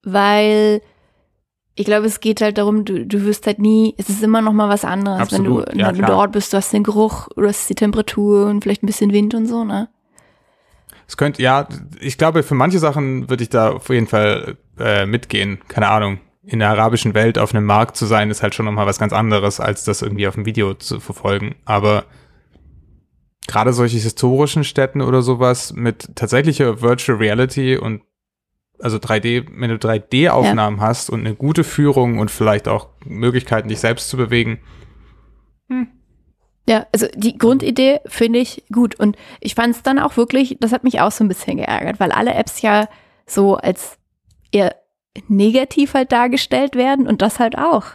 weil ich glaube, es geht halt darum, du, du wirst halt nie, es ist immer noch mal was anderes, Absolut, wenn du, ja, wenn du dort bist, du hast den Geruch, du hast die Temperatur und vielleicht ein bisschen Wind und so, ne? Es könnte, ja, ich glaube, für manche Sachen würde ich da auf jeden Fall äh, mitgehen. Keine Ahnung. In der arabischen Welt auf einem Markt zu sein, ist halt schon nochmal was ganz anderes, als das irgendwie auf dem Video zu verfolgen. Aber gerade solche historischen Städten oder sowas mit tatsächlicher Virtual Reality und also 3D, wenn du 3D-Aufnahmen hast und eine gute Führung und vielleicht auch Möglichkeiten, dich selbst zu bewegen, Ja, also die Grundidee finde ich gut. Und ich fand es dann auch wirklich, das hat mich auch so ein bisschen geärgert, weil alle Apps ja so als eher negativ halt dargestellt werden und das halt auch.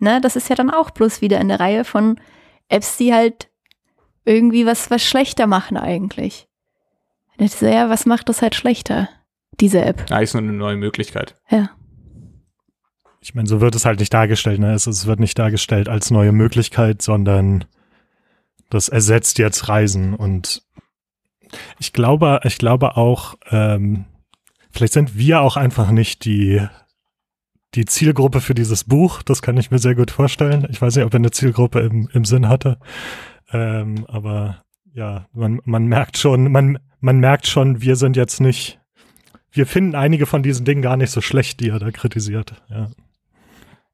Ne, das ist ja dann auch bloß wieder in der Reihe von Apps, die halt irgendwie was, was schlechter machen eigentlich. Und ich so, ja, was macht das halt schlechter, diese App? eigentlich nur eine neue Möglichkeit. Ja. Ich meine, so wird es halt nicht dargestellt. Ne? Es, es wird nicht dargestellt als neue Möglichkeit, sondern das ersetzt jetzt Reisen. Und ich glaube, ich glaube auch, ähm, vielleicht sind wir auch einfach nicht die, die Zielgruppe für dieses Buch. Das kann ich mir sehr gut vorstellen. Ich weiß nicht, ob er eine Zielgruppe im, im Sinn hatte. Ähm, aber ja, man, man merkt schon, man, man merkt schon, wir sind jetzt nicht, wir finden einige von diesen Dingen gar nicht so schlecht, die er da kritisiert. Ja.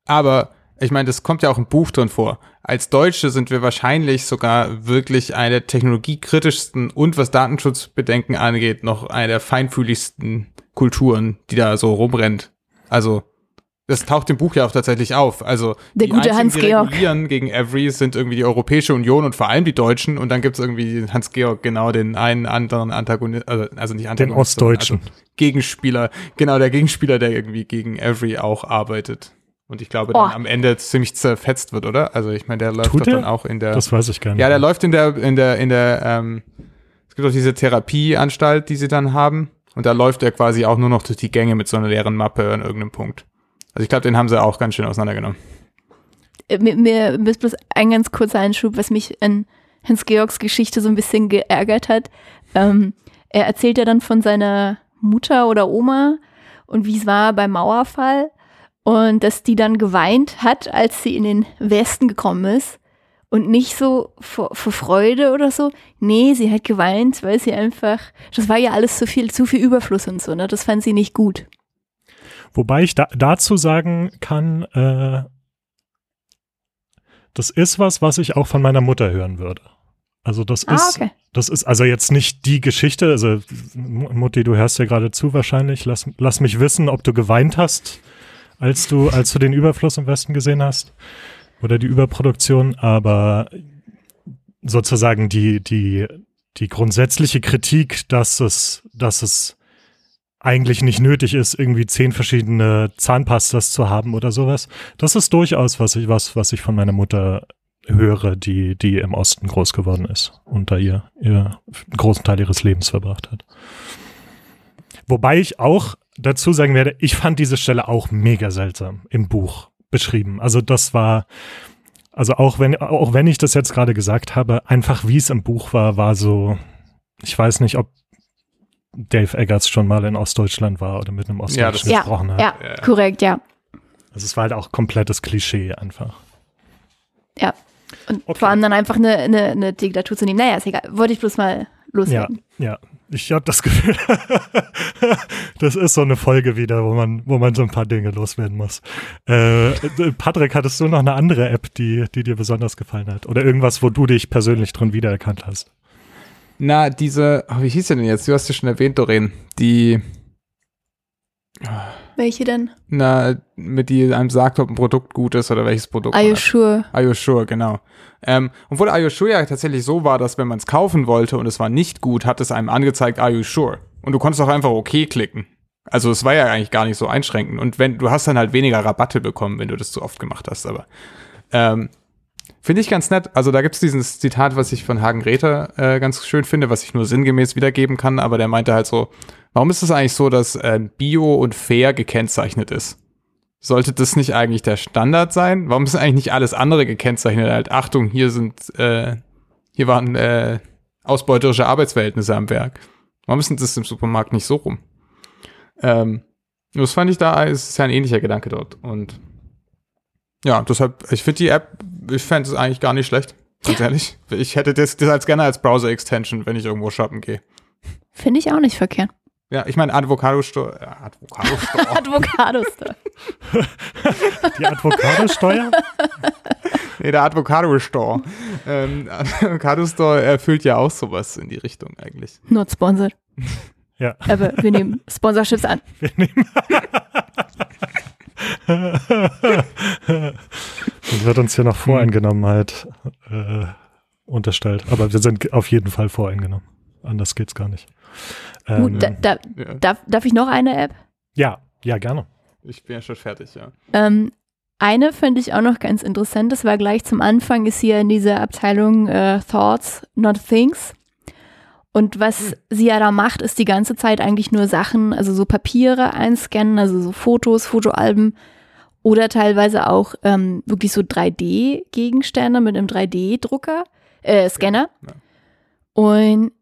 Aber ich meine, das kommt ja auch im Buch drin vor. Als Deutsche sind wir wahrscheinlich sogar wirklich eine der technologiekritischsten und was Datenschutzbedenken angeht, noch eine der feinfühligsten Kulturen, die da so rumrennt. Also, das taucht im Buch ja auch tatsächlich auf. Also, Der die gute einzigen, die Hans-Georg. regulieren gegen Every sind irgendwie die Europäische Union und vor allem die Deutschen und dann gibt's irgendwie Hans-Georg, genau, den einen anderen Antagonist, also, also nicht Den Antagonist, sondern Ostdeutschen. Also Gegenspieler, genau, der Gegenspieler, der irgendwie gegen Every auch arbeitet. Und ich glaube, dann Oh. am Ende ziemlich zerfetzt wird, oder? Also ich meine, der läuft Tut doch dann auch in der. Das weiß ich gar nicht. ja, der läuft in der, in der, in der, ähm, es gibt auch diese Therapieanstalt, die sie dann haben. Und da läuft er quasi auch nur noch durch die Gänge mit so einer leeren Mappe an irgendeinem Punkt. Also ich glaube, den haben sie auch ganz schön auseinandergenommen. Äh, Mir, mir ist bloß ein ganz kurzer Einschub, was mich an Hans-Georgs Geschichte so ein bisschen geärgert hat. Ähm, er erzählt ja dann von seiner Mutter oder Oma und wie es war beim Mauerfall und dass die dann geweint hat, als sie in den Westen gekommen ist und nicht so vor, vor Freude oder so. Nee, sie hat geweint, weil sie einfach, das war ja alles zu viel, zu viel Überfluss und so, ne? Das fand sie nicht gut. Wobei ich da, dazu sagen kann, äh, das ist was, was ich auch von meiner Mutter hören würde. Also das Ah, ist, okay. das ist also jetzt nicht die Geschichte. Also Mutti, du hörst ja gerade zu wahrscheinlich. Lass, lass mich wissen, ob du geweint hast, als du, als du den Überfluss im Westen gesehen hast oder die Überproduktion. Aber sozusagen die, die, die grundsätzliche Kritik, dass es, dass es eigentlich nicht nötig ist, irgendwie zehn verschiedene Zahnpastas zu haben oder sowas. Das ist durchaus was ich, was, was ich von meiner Mutter höre, die, die im Osten groß geworden ist und da ihr, ihr einen großen Teil ihres Lebens verbracht hat. Wobei ich auch dazu sagen werde, ich fand diese Stelle auch mega seltsam im Buch beschrieben. Also das war, also auch wenn, auch wenn ich das jetzt gerade gesagt habe, einfach wie es im Buch war, war so, ich weiß nicht, ob Dave Eggers schon mal in Ostdeutschland war oder mit einem Ostdeutschen Ja, gesprochen hat. Ja, Ja. korrekt, ja. Also es war halt auch komplettes Klischee einfach. Ja. Und Okay. vor allem dann einfach eine, eine, eine Diktatur zu nehmen. Naja, ist egal. Wollte ich bloß mal Ja, loswerden. ja. Ich habe das Gefühl, [LAUGHS] das ist so eine Folge wieder, wo man, wo man so ein paar Dinge loswerden muss. Äh, Patrick, hattest du noch eine andere App, die, die dir besonders gefallen hat? Oder irgendwas, wo du dich persönlich drin wiedererkannt hast? Na, diese, oh, wie hieß sie denn jetzt? Du hast ja schon erwähnt, Doreen. Die, Welche denn? na, mit die einem sagt, ob ein Produkt gut ist oder welches Produkt. Are you sure? Are you sure, genau. Ähm, obwohl Are you sure ja tatsächlich so war, dass wenn man es kaufen wollte und es war nicht gut, hat es einem angezeigt, Are you sure? Und du konntest auch einfach okay klicken. Also es war ja eigentlich gar nicht so einschränkend. Und wenn, du hast dann halt weniger Rabatte bekommen, wenn du das zu oft gemacht hast, aber ähm, Finde ich ganz nett. Also da gibt es dieses Zitat, was ich von Hagen Räther äh, ganz schön finde, was ich nur sinngemäß wiedergeben kann, aber der meinte halt so, warum ist es eigentlich so, dass äh, Bio und fair gekennzeichnet ist? Sollte das nicht eigentlich der Standard sein? Warum ist eigentlich nicht alles andere gekennzeichnet? Halt, Achtung, hier sind, äh, hier waren äh, ausbeuterische Arbeitsverhältnisse am Werk. Warum ist denn das im Supermarkt nicht so rum? Ähm, das fand ich da, ist ja ein ähnlicher Gedanke dort. Und ja, deshalb, ich finde die App, ich fände es eigentlich gar nicht schlecht. Ganz [LAUGHS] ehrlich. Ich hätte das, das als gerne als Browser-Extension, wenn ich irgendwo shoppen gehe. Finde ich auch nicht verkehrt. Ja, ich meine Avocado-Store. Äh, Avocado-Store. Advocado-Store. [LAUGHS] [LAUGHS] Die Advocado-Steuer? nee, der Avocado-Store. Ähm, Avocado-Store erfüllt ja auch sowas in die Richtung eigentlich. Not sponsored. Ja. Aber wir nehmen Sponsorships an. Wir nehmen. [LAUGHS] Das wird uns hier noch Voreingenommenheit äh, unterstellt. Aber wir sind auf jeden Fall voreingenommen. Anders geht's gar nicht. Ähm, Gut, da, da, Ja, darf, darf ich noch eine App? ja, ja, gerne. ich bin ja schon fertig, ja. Ähm, eine finde ich auch noch ganz interessant. Das war gleich zum Anfang, ist hier in dieser Abteilung äh, Thoughts, not Things. Und was sie ja da macht, ist die ganze Zeit eigentlich nur Sachen, also so Papiere einscannen, also so Fotos, Fotoalben oder teilweise auch ähm, wirklich so 3D-Gegenstände mit einem 3D-Drucker, äh, Scanner. Ja. Und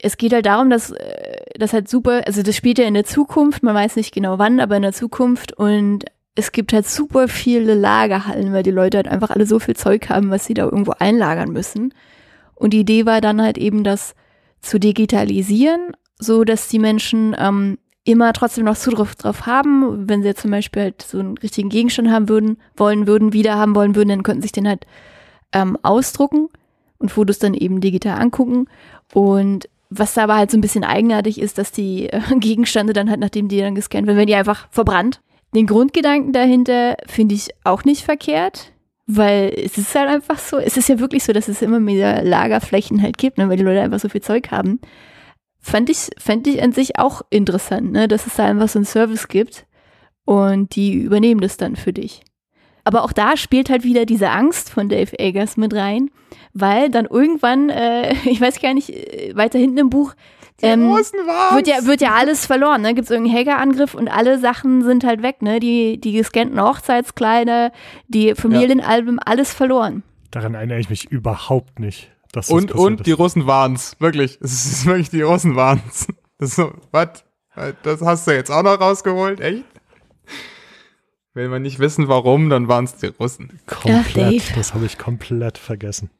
es geht halt darum, dass äh, das halt super, also das spielt ja in der Zukunft, man weiß nicht genau wann, aber in der Zukunft und es gibt halt super viele Lagerhallen, weil die Leute halt einfach alle so viel Zeug haben, was sie da irgendwo einlagern müssen. Und die Idee war dann halt eben, das zu digitalisieren, so dass die Menschen ähm, immer trotzdem noch Zugriff drauf haben. Wenn sie jetzt zum Beispiel halt so einen richtigen Gegenstand haben würden, wollen würden, wieder haben wollen würden, dann könnten sich den halt ähm, ausdrucken und Fotos dann eben digital angucken. Und was da aber halt so ein bisschen eigenartig ist, dass die äh, [LAUGHS] Gegenstände dann halt, nachdem die dann gescannt werden, werden die einfach verbrannt. Den Grundgedanken dahinter finde ich auch nicht verkehrt, weil es ist halt einfach so, es ist ja wirklich so, dass es immer mehr Lagerflächen halt gibt, ne, weil die Leute einfach so viel Zeug haben. Fand ich, fand ich an sich auch interessant, ne, dass es da einfach so einen Service gibt und die übernehmen das dann für dich. Aber auch da spielt halt wieder diese Angst von Dave Eggers mit rein, weil dann irgendwann, äh, [LAUGHS] ich weiß gar nicht, äh, weiter hinten im Buch, ähm, wird ja, wird ja alles verloren, ne? Gibt es irgendeinen Hackerangriff und alle Sachen sind halt weg, ne? Die, die gescannten Hochzeitskleider, die Familienalben, alles verloren. Daran erinnere ich mich überhaupt nicht. Dass das Und, passiert und ist. die Russen waren's. Wirklich. Es ist wirklich die Russen waren's. Das ist so, was? Das hast du jetzt auch noch rausgeholt? Echt? Wenn wir nicht wissen, warum, dann waren's die Russen. komplett, Dave. das habe ich komplett vergessen.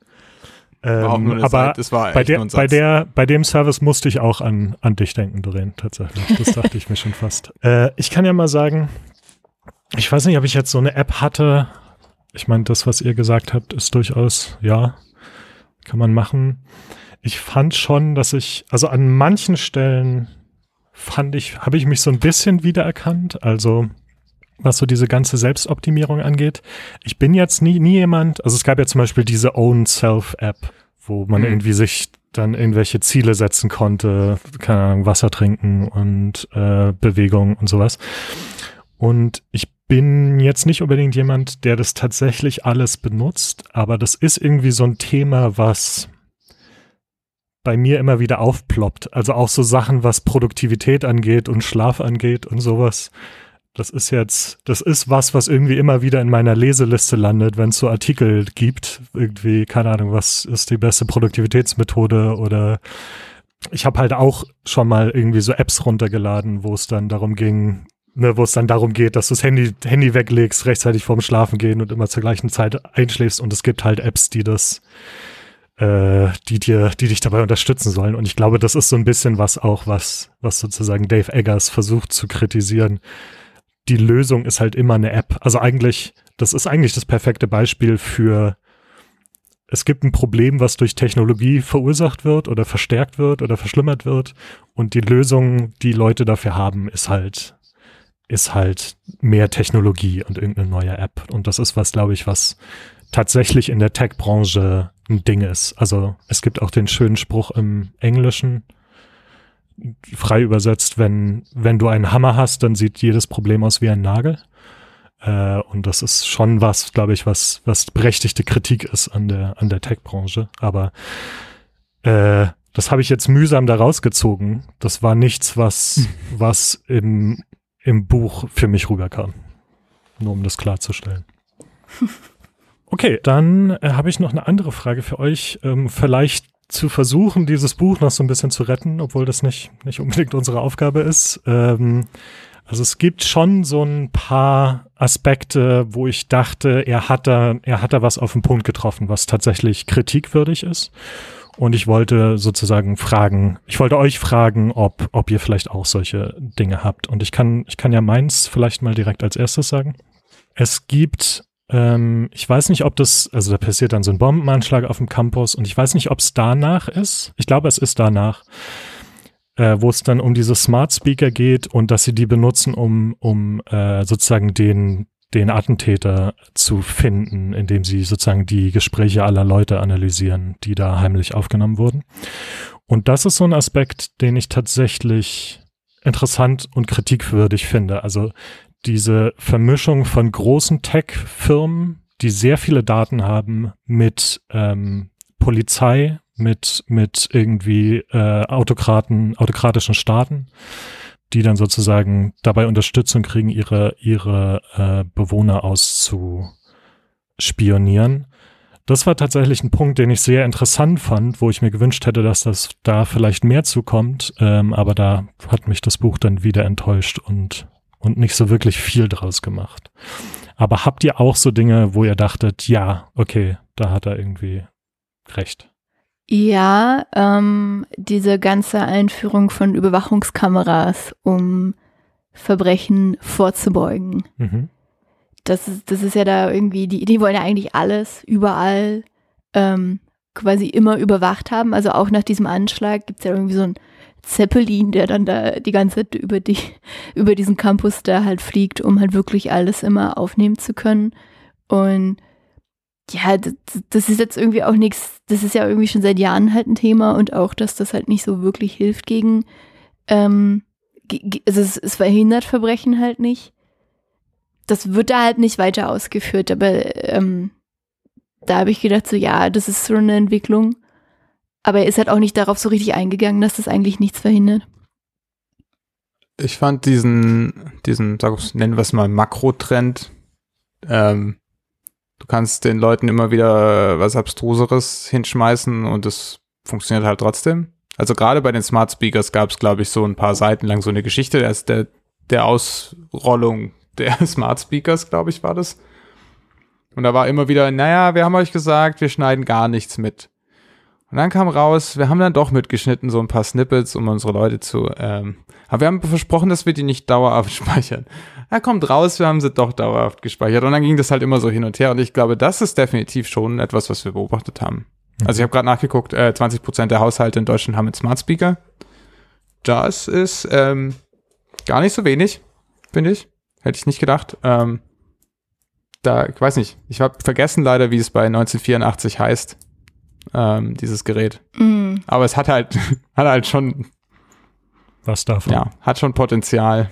War auch nur Ähm, eine aber Seite, das war bei, der, bei, der, bei dem Service musste ich auch an, an dich denken, Doreen, tatsächlich. Das dachte ich mir schon fast. [LAUGHS] Äh, ich kann ja mal sagen, ich weiß nicht, ob ich jetzt so eine App hatte. Ich meine, das, was ihr gesagt habt, ist durchaus, ja, kann man machen. Ich fand schon, dass ich, also an manchen Stellen fand ich, habe ich mich so ein bisschen wiedererkannt. Also, was so diese ganze Selbstoptimierung angeht. Ich bin jetzt nie, nie jemand, also es gab ja zum Beispiel diese Own Self App, wo man Mhm. irgendwie sich dann irgendwelche Ziele setzen konnte, keine Ahnung, Wasser trinken und äh, Bewegung und sowas. Und ich bin jetzt nicht unbedingt jemand, der das tatsächlich alles benutzt, aber das ist irgendwie so ein Thema, was bei mir immer wieder aufploppt. Also auch so Sachen, was Produktivität angeht und Schlaf angeht und sowas. Das ist jetzt, das ist was, was irgendwie immer wieder in meiner Leseliste landet, wenn es so Artikel gibt. Irgendwie, keine Ahnung, was ist die beste Produktivitätsmethode oder ich habe halt auch schon mal irgendwie so Apps runtergeladen, wo es dann darum ging, ne, wo es dann darum geht, dass du das Handy, Handy weglegst, rechtzeitig vorm Schlafen gehen und immer zur gleichen Zeit einschläfst und es gibt halt Apps, die das äh, die dir, die dich dabei unterstützen sollen. Und ich glaube, das ist so ein bisschen was auch, was, was sozusagen Dave Eggers versucht zu kritisieren. Die Lösung ist halt immer eine App. Also eigentlich, das ist eigentlich das perfekte Beispiel für, es gibt ein Problem, was durch Technologie verursacht wird oder verstärkt wird oder verschlimmert wird. Und die Lösung, die Leute dafür haben, ist halt, ist halt mehr Technologie und irgendeine neue App. Und das ist was, glaube ich, was tatsächlich in der Tech-Branche ein Ding ist. Also es gibt auch den schönen Spruch im Englischen, frei übersetzt, wenn, wenn du einen Hammer hast, dann sieht jedes Problem aus wie ein Nagel. Äh, und das ist schon was, glaube ich, was, was berechtigte Kritik ist an der, an der Tech-Branche. Aber äh, das habe ich jetzt mühsam da rausgezogen. Das war nichts, was, [LAUGHS] was im, im Buch für mich rüberkam. Nur um das klarzustellen. [LAUGHS] Okay, dann äh, habe ich noch eine andere Frage für euch. Ähm, vielleicht zu versuchen, dieses Buch noch so ein bisschen zu retten, obwohl das nicht, nicht unbedingt unsere Aufgabe ist. Ähm, also es gibt schon so ein paar Aspekte, wo ich dachte, er hat da, er hat da was auf den Punkt getroffen, was tatsächlich kritikwürdig ist. Und ich wollte sozusagen fragen, ich wollte euch fragen, ob, ob ihr vielleicht auch solche Dinge habt. Und ich kann, ich kann ja meins vielleicht mal direkt als erstes sagen. Es gibt, ähm, ich weiß nicht, ob das, also da passiert dann so ein Bombenanschlag auf dem Campus und ich weiß nicht, ob es danach ist. Ich glaube, es ist danach, äh, wo es dann um diese Smart Speaker geht und dass sie die benutzen, um, um äh, sozusagen den, den Attentäter zu finden, indem sie sozusagen die Gespräche aller Leute analysieren, die da heimlich aufgenommen wurden. Und das ist so ein Aspekt, den ich tatsächlich interessant und kritikwürdig finde. Also diese Vermischung von großen Tech-Firmen, die sehr viele Daten haben, mit ähm, Polizei, mit, mit irgendwie äh, Autokraten, autokratischen Staaten die dann sozusagen dabei Unterstützung kriegen, ihre, ihre äh, Bewohner auszuspionieren. Das war tatsächlich ein Punkt, den ich sehr interessant fand, wo ich mir gewünscht hätte, dass das da vielleicht mehr zukommt. Ähm, aber da hat mich das Buch dann wieder enttäuscht und, und nicht so wirklich viel draus gemacht. Aber habt ihr auch so Dinge, wo ihr dachtet, ja, okay, da hat er irgendwie recht? Ja, ähm, diese ganze Einführung von Überwachungskameras, um Verbrechen vorzubeugen. Mhm. Das, ist, das ist ja da irgendwie, die, die wollen ja eigentlich alles, überall, ähm, quasi immer überwacht haben. Also auch nach diesem Anschlag gibt es ja irgendwie so ein Zeppelin, der dann da die ganze Zeit über, die, [LAUGHS] über diesen Campus da halt fliegt, um halt wirklich alles immer aufnehmen zu können. Und ja, das, das ist jetzt irgendwie auch nichts, das ist ja irgendwie schon seit Jahren halt ein Thema und auch, dass das halt nicht so wirklich hilft gegen, ähm, also es, es verhindert Verbrechen halt nicht. Das wird da halt nicht weiter ausgeführt, aber ähm, da habe ich gedacht, so ja, das ist so eine Entwicklung. Aber er ist halt auch nicht darauf so richtig eingegangen, dass das eigentlich nichts verhindert. Ich fand diesen, diesen, sag ich, nennen wir es mal Makrotrend, ähm, Du kannst den Leuten immer wieder was Abstruseres hinschmeißen und es funktioniert halt trotzdem. Also gerade bei den Smart Speakers gab es, glaube ich, so ein paar Seiten lang so eine Geschichte der, der, der Ausrollung der [LAUGHS] Smart Speakers, glaube ich, war das. Und da war immer wieder, naja, wir haben euch gesagt, wir schneiden gar nichts mit. Und dann kam raus, wir haben dann doch mitgeschnitten, so ein paar Snippets, um unsere Leute zu, ähm, aber wir haben versprochen, dass wir die nicht dauerhaft [LAUGHS] speichern er kommt raus, wir haben sie doch dauerhaft gespeichert. Und dann ging das halt immer so hin und her. Und ich glaube, das ist definitiv schon etwas, was wir beobachtet haben. Mhm. Also ich habe gerade nachgeguckt, äh, 20 Prozent der Haushalte in Deutschland haben einen Smart Speaker. Das ist ähm, gar nicht so wenig, finde ich. Hätte ich nicht gedacht. Ähm, da, ich weiß nicht, ich habe vergessen leider, wie es bei 1984 heißt, ähm, dieses Gerät. Mm. Aber es hat halt, [LAUGHS] hat halt schon was davon. Ja, hat schon Potenzial.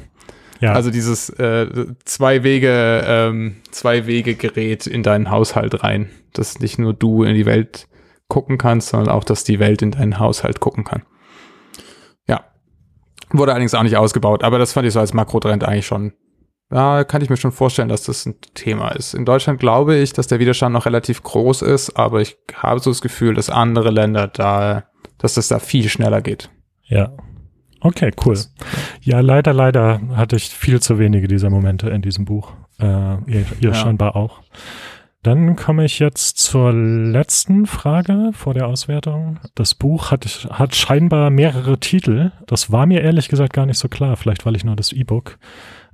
Ja. Also dieses äh, zwei Wege, ähm, zwei Wege Gerät in deinen Haushalt rein, dass nicht nur du in die Welt gucken kannst, sondern auch, dass die Welt in deinen Haushalt gucken kann. Ja. Wurde allerdings auch nicht ausgebaut, aber das fand ich so als Makrotrend eigentlich schon. Ja, kann ich mir schon vorstellen, dass das ein Thema ist. In Deutschland glaube ich, dass der Widerstand noch relativ groß ist, aber ich habe so das Gefühl, dass andere Länder da, dass das da viel schneller geht. Ja, Okay, cool. Ja, leider, leider hatte ich viel zu wenige dieser Momente in diesem Buch. Äh, ihr, ihr ja. scheinbar auch. Dann komme ich jetzt zur letzten Frage vor der Auswertung. Das Buch hat, hat scheinbar mehrere Titel. Das war mir ehrlich gesagt gar nicht so klar. Vielleicht, weil ich nur das E-Book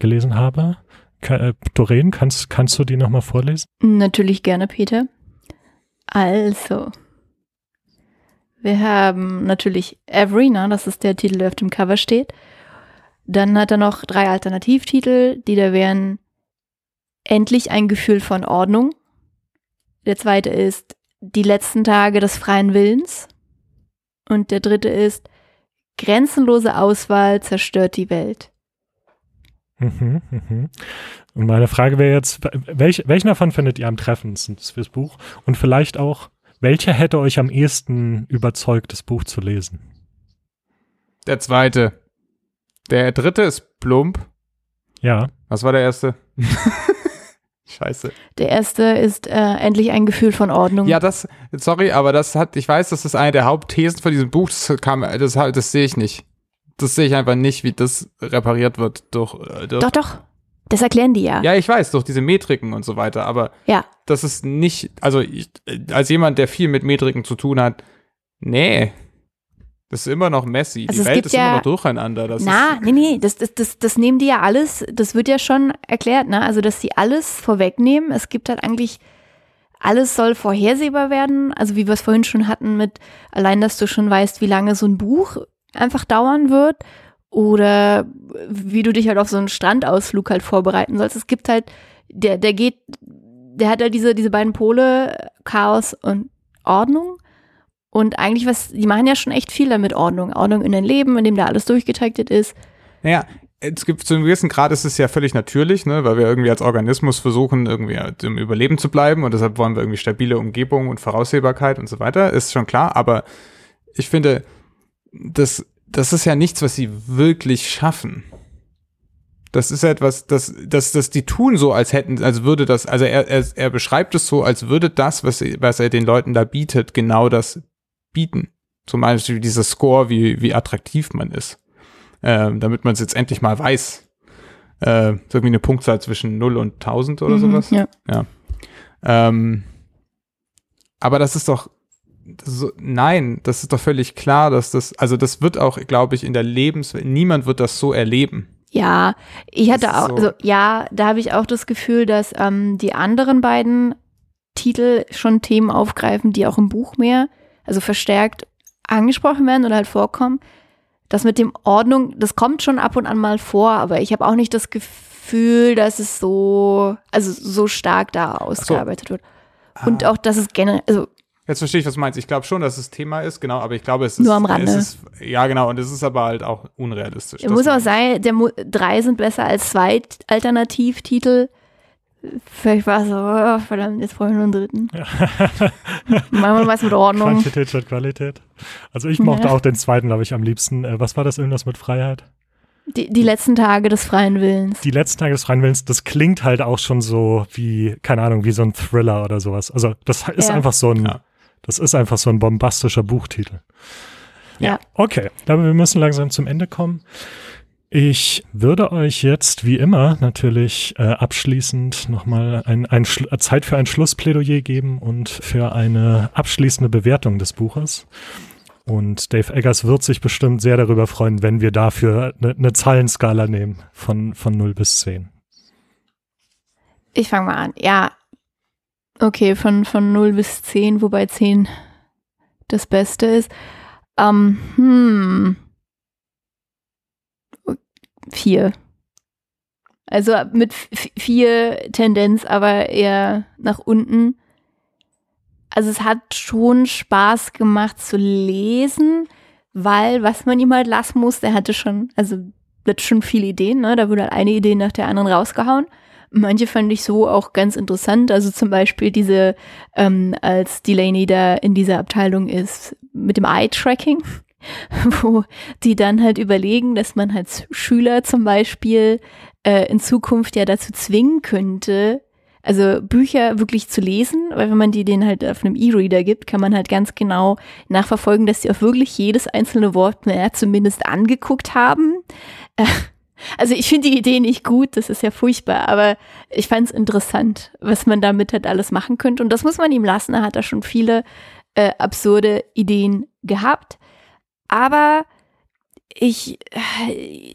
gelesen habe. Äh, Doreen, kannst, kannst du die nochmal vorlesen? Natürlich gerne, Peter. Also, wir haben natürlich Every, ne? das ist der Titel, der auf dem Cover steht. Dann hat er noch drei Alternativtitel, die da wären Endlich ein Gefühl von Ordnung. Der zweite ist Die letzten Tage des freien Willens. Und der dritte ist Grenzenlose Auswahl zerstört die Welt. Mhm, mhm. Und meine Frage wäre jetzt, welch, welchen davon findet ihr am treffendsten fürs Buch? Und vielleicht auch, welcher hätte euch am ehesten überzeugt, das Buch zu lesen? Der zweite. Der dritte ist plump. Ja. Was war der erste? [LAUGHS] Scheiße. Der erste ist äh, endlich ein Gefühl von Ordnung. Ja, das, sorry, aber das hat, ich weiß, das ist eine der Hauptthesen von diesem Buch, das kam, das, das sehe ich nicht. Das sehe ich einfach nicht, wie das repariert wird durch, äh, durch doch, doch. Das erklären die ja. Ja, ich weiß, durch diese Metriken und so weiter, aber Ja. das ist nicht, also ich, als jemand, der viel mit Metriken zu tun hat, nee. Das ist immer noch messy. Also Die es Welt ist ja- immer noch durcheinander. Das Na, ist, nee, nee, das, das, das, das nehmen die ja alles, das wird ja schon erklärt, ne? Also, dass sie alles vorwegnehmen. Es gibt halt eigentlich, alles soll vorhersehbar werden. Also, wie wir es vorhin schon hatten, mit allein, dass du schon weißt, wie lange so ein Buch einfach dauern wird. Oder wie du dich halt auf so einen Strandausflug halt vorbereiten sollst. Es gibt halt, der, der geht, der hat halt diese, diese beiden Pole, Chaos und Ordnung. Und eigentlich was, die machen ja schon echt viel damit Ordnung. Ordnung in dein Leben, in dem da alles durchgetaktet ist. naja, es gibt zu einem gewissen Grad ist es ja völlig natürlich, ne, weil wir irgendwie als Organismus versuchen, irgendwie im Überleben zu bleiben und deshalb wollen wir irgendwie stabile Umgebung und Voraussehbarkeit und so weiter, ist schon klar, aber ich finde, das, das ist ja nichts, was sie wirklich schaffen. Das ist etwas, das, das, das die tun so, als hätten, als würde das, also er, er, er beschreibt es so, als würde das, was, was er den Leuten da bietet, genau das bieten. Zum Beispiel dieser Score, wie, wie attraktiv man ist. Ähm, damit man es jetzt endlich mal weiß. Äh, so irgendwie eine Punktzahl zwischen 0 und 1000 oder Mhm, sowas. Ja. Ähm, aber das ist doch, so, nein, das ist doch völlig klar, dass das, also das wird auch, glaube ich, in der Lebenswelt, niemand wird das so erleben. Ja, ich hatte auch, so- also ja, da habe ich auch das Gefühl, dass ähm, die anderen beiden Titel schon Themen aufgreifen, die auch im Buch mehr, also verstärkt angesprochen werden oder halt vorkommen. Das mit dem Ordnung, das kommt schon ab und an mal vor, aber ich habe auch nicht das Gefühl, dass es so, also so stark da ausgearbeitet wird. Und Ah. auch, dass es generell, also Jetzt verstehe ich, was du meinst. Ich glaube schon, dass es Thema ist, genau, aber ich glaube, es ist. Nur am Rande. Es ist, ja, genau, und es ist aber halt auch unrealistisch. Muss auch sein, der Mo drei sind besser als zwei Alternativtitel. Vielleicht war es so, oh, verdammt, jetzt brauche ich nur einen dritten. [LAUGHS] Machen wir was mit Ordnung. Quantität statt Qualität. Also ich mochte Ja. auch den zweiten, glaube ich, am liebsten. Äh, was war das irgendwas mit Freiheit? Die, die letzten Tage des freien Willens. Die letzten Tage des freien Willens, das klingt halt auch schon so wie, keine Ahnung, wie so ein Thriller oder sowas. Also das ist Ja. einfach so ein, Ja. Das ist einfach so ein bombastischer Buchtitel. Ja. Okay, aber wir müssen langsam zum Ende kommen. Ich würde euch jetzt, wie immer, natürlich äh, abschließend nochmal ein, ein Schlu- Zeit für ein Schlussplädoyer geben und für eine abschließende Bewertung des Buches. Und Dave Eggers wird sich bestimmt sehr darüber freuen, wenn wir dafür eine, eine Zahlenskala nehmen von, von 0 bis 10. Ich fange mal an. Ja. Okay, von, von 0 bis 10, wobei 10 das Beste ist. Ähm, hm. Vier. Also mit f- vier Tendenz, aber eher nach unten. Also es hat schon Spaß gemacht zu lesen, weil was man ihm halt lassen muss, der hatte schon, also hat schon viele Ideen, ne? Da wurde halt eine Idee nach der anderen rausgehauen. Manche fand ich so auch ganz interessant. Also zum Beispiel diese, ähm, als Delaney da in dieser Abteilung ist mit dem Eye-Tracking, [LAUGHS] wo die dann halt überlegen, dass man halt Schüler zum Beispiel äh, in Zukunft ja dazu zwingen könnte, also Bücher wirklich zu lesen, weil wenn man die denen halt auf einem E-Reader gibt, kann man halt ganz genau nachverfolgen, dass sie auch wirklich jedes einzelne Wort mehr zumindest angeguckt haben. Äh, also ich finde die Idee nicht gut, das ist ja furchtbar, aber ich fand es interessant, was man damit halt alles machen könnte. Und das muss man ihm lassen, er hat da schon viele äh, absurde Ideen gehabt. Aber ich,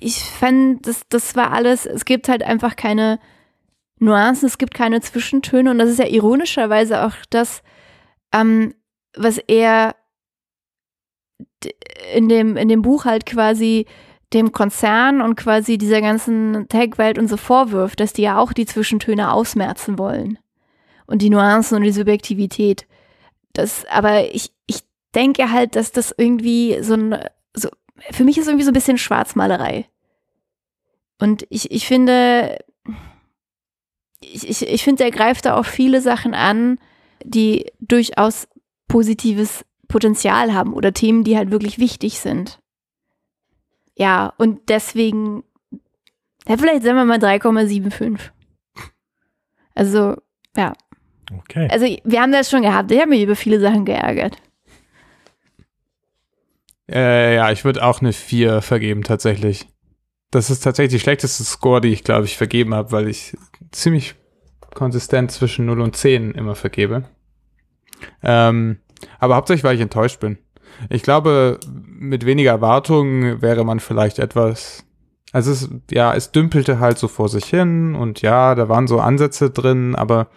ich fand, das, das war alles, es gibt halt einfach keine Nuancen, es gibt keine Zwischentöne und das ist ja ironischerweise auch das, ähm, was er in dem, in dem Buch halt quasi dem Konzern und quasi dieser ganzen Tech-Welt und so vorwirft, dass die ja auch die Zwischentöne ausmerzen wollen. Und die Nuancen und die Subjektivität. Das, aber ich, ich denke halt, dass das irgendwie so ein, so, für mich ist irgendwie so ein bisschen Schwarzmalerei. Und ich, ich finde, ich, ich, ich finde, er greift da auch viele Sachen an, die durchaus positives Potenzial haben oder Themen, die halt wirklich wichtig sind. Ja, und deswegen, ja, vielleicht sagen wir mal 3,75. Also, ja. Okay. Also, wir haben das schon gehabt. Ich habe mich über viele Sachen geärgert. Äh, ja, ich würde auch eine 4 vergeben, tatsächlich. Das ist tatsächlich die schlechteste Score, die ich, glaube ich, vergeben habe, weil ich ziemlich konsistent zwischen 0 und 10 immer vergebe. Ähm, aber hauptsächlich, weil ich enttäuscht bin. Ich glaube, mit weniger Erwartungen wäre man vielleicht etwas. Also es, ja, es dümpelte halt so vor sich hin und ja, da waren so Ansätze drin, aber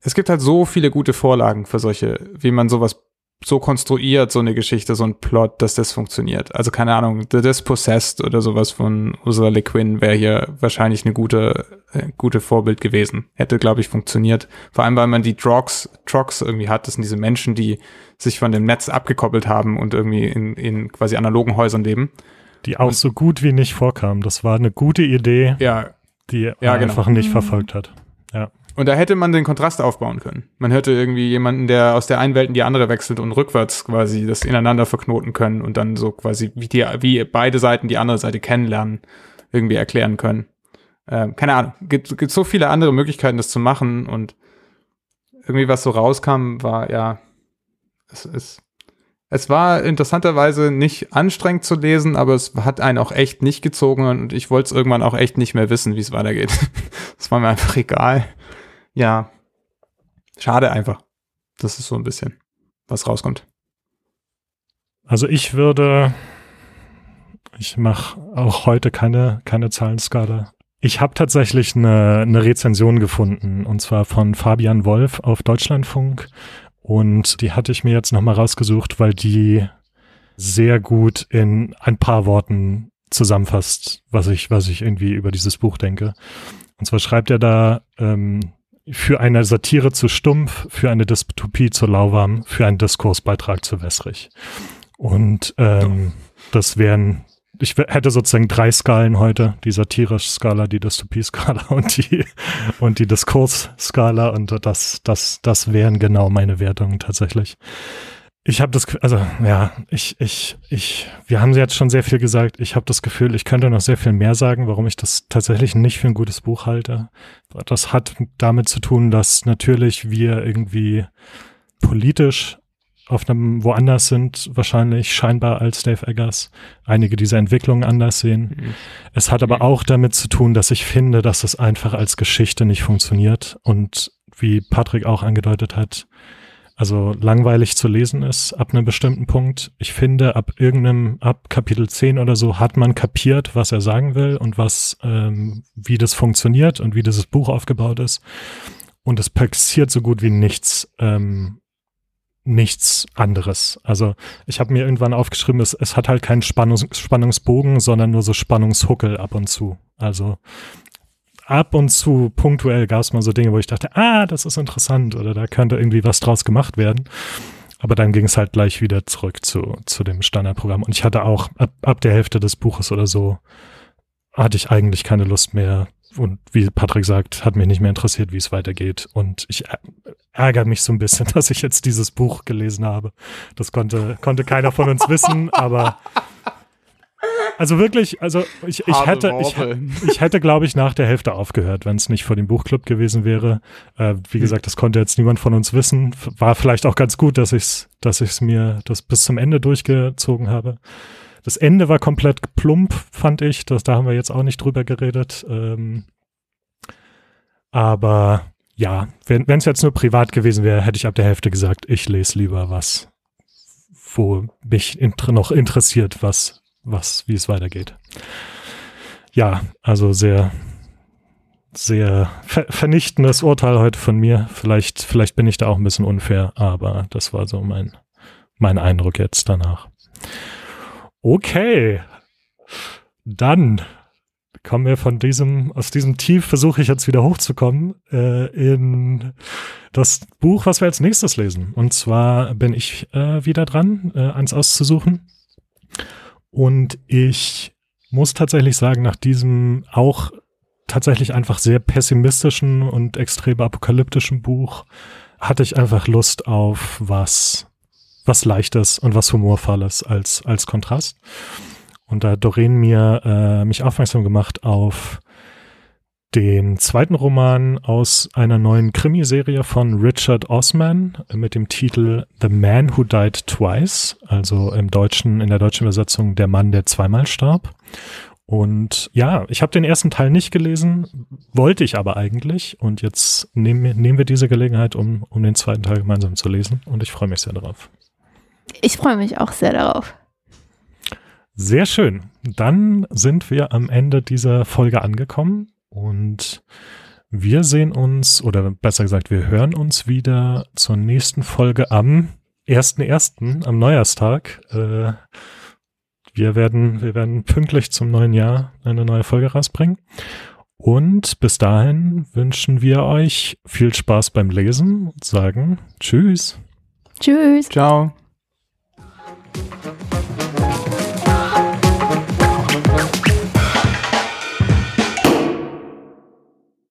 es gibt halt so viele gute Vorlagen für solche, wie man sowas so konstruiert, so eine Geschichte, so ein Plot, dass das funktioniert. Also keine Ahnung, The Dispossessed oder sowas von Ursula Le Guin wäre hier wahrscheinlich eine gute, äh, gute Vorbild gewesen. Hätte, glaube ich, funktioniert. Vor allem, weil man die Drogs, Trogs irgendwie hat. Das sind diese Menschen, die sich von dem Netz abgekoppelt haben und irgendwie in, in quasi analogen Häusern leben. Die auch so gut wie nicht vorkamen. Das war eine gute Idee, Ja, die er Ja, genau. einfach nicht verfolgt hat. Und da hätte man den Kontrast aufbauen können. Man hätte irgendwie jemanden, der aus der einen Welt in die andere wechselt und rückwärts quasi das ineinander verknoten können und dann so quasi, wie, die, wie beide Seiten die andere Seite kennenlernen, irgendwie erklären können. Ähm, keine Ahnung. Gibt, gibt so viele andere Möglichkeiten, das zu machen und irgendwie was so rauskam, war ja, es ist, es war interessanterweise nicht anstrengend zu lesen, aber es hat einen auch echt nicht gezogen und ich wollte es irgendwann auch echt nicht mehr wissen, wie es weitergeht. [LAUGHS] Es war mir einfach egal ja, schade einfach. Das ist so ein bisschen, was rauskommt. Also ich würde, ich mache auch heute keine, keine Zahlenskala. Ich habe tatsächlich eine, eine Rezension gefunden und zwar von Fabian Wolf auf Deutschlandfunk und die hatte ich mir jetzt nochmal rausgesucht, weil die sehr gut in ein paar Worten zusammenfasst, was ich, was ich irgendwie über dieses Buch denke. Und zwar schreibt er da, ähm, für eine Satire zu stumpf, für eine Dystopie zu lauwarm, für einen Diskursbeitrag zu wässrig. Und ähm, das wären, ich hätte sozusagen drei Skalen heute, die Satire-Skala, die Dystopie-Skala [LAUGHS] und die, und die Diskurs-Skala und das, das, das wären genau meine Wertungen tatsächlich. Ich habe das, also ja, ich, ich, ich, wir haben jetzt schon sehr viel gesagt. Ich habe das Gefühl, ich könnte noch sehr viel mehr sagen, warum ich das tatsächlich nicht für ein gutes Buch halte. Das hat damit zu tun, dass natürlich wir irgendwie politisch auf einem woanders sind, wahrscheinlich scheinbar als Dave Eggers, einige dieser Entwicklungen anders sehen. Es hat aber Mhm. auch damit zu tun, dass ich finde, dass es einfach als Geschichte nicht funktioniert und wie Patrick auch angedeutet hat, also langweilig zu lesen ist ab einem bestimmten Punkt. Ich finde, ab irgendeinem, ab Kapitel 10 oder so hat man kapiert, was er sagen will und was, ähm, wie das funktioniert und wie dieses Buch aufgebaut ist. Und es passiert so gut wie nichts, ähm, nichts anderes. Also ich habe mir irgendwann aufgeschrieben, es, es hat halt keinen Spannungs Spannungsbogen, sondern nur so Spannungshuckel ab und zu. Also ab und zu punktuell gab es mal so Dinge, wo ich dachte, ah, das ist interessant oder da könnte irgendwie was draus gemacht werden. Aber dann ging es halt gleich wieder zurück zu, zu dem Standardprogramm. Und ich hatte auch ab, ab der Hälfte des Buches oder so, hatte ich eigentlich keine Lust mehr. Und wie Patrick sagt, hat mich nicht mehr interessiert, wie es weitergeht. Und ich ärgere mich so ein bisschen, [LAUGHS] dass ich jetzt dieses Buch gelesen habe. Das konnte, konnte keiner von uns wissen, aber [LAUGHS] also wirklich, also ich, ich hätte, ich, ich hätte, glaube ich, nach der Hälfte aufgehört, wenn es nicht vor dem Buchclub gewesen wäre. Äh, wie gesagt, das konnte jetzt niemand von uns wissen. War vielleicht auch ganz gut, dass ich's, dass ich's mir das bis zum Ende durchgezogen habe. Das Ende war komplett plump, fand ich. Das, da haben wir jetzt auch nicht drüber geredet. Ähm, aber ja, wenn es jetzt nur privat gewesen wäre, hätte ich ab der Hälfte gesagt, ich lese lieber was, wo mich inter noch interessiert, was, was, wie es weitergeht. Ja, also sehr, sehr ver vernichtendes Urteil heute von mir. Vielleicht, vielleicht bin ich da auch ein bisschen unfair, aber das war so mein, mein Eindruck jetzt danach. Okay. Dann kommen wir von diesem, aus diesem Tief versuche ich jetzt wieder hochzukommen, äh, in das Buch, was wir als nächstes lesen. Und zwar bin ich äh, wieder dran, äh, eins auszusuchen. Und ich muss tatsächlich sagen, nach diesem auch tatsächlich einfach sehr pessimistischen und extrem apokalyptischen Buch hatte ich einfach Lust auf was, was Leichtes und was Humorvolles als, als Kontrast. Und da hat Doreen mir äh, mich aufmerksam gemacht auf den zweiten Roman aus einer neuen Krimiserie von Richard Osman mit dem Titel The Man Who Died Twice, also im Deutschen, in der deutschen Übersetzung Der Mann, der zweimal starb. Und ja, ich habe den ersten Teil nicht gelesen, wollte ich aber eigentlich. Und jetzt nehmen, nehmen wir diese Gelegenheit, um, um den zweiten Teil gemeinsam zu lesen. Und ich freue mich sehr darauf. Ich freue mich auch sehr darauf. Sehr schön. Dann sind wir am Ende dieser Folge angekommen. Und wir sehen uns, oder besser gesagt, wir hören uns wieder zur nächsten Folge am 1.1., am Neujahrstag. Äh, wir werden, wir werden pünktlich zum neuen Jahr eine neue Folge rausbringen. Und bis dahin wünschen wir euch viel Spaß beim Lesen und sagen Tschüss. Tschüss. Ciao.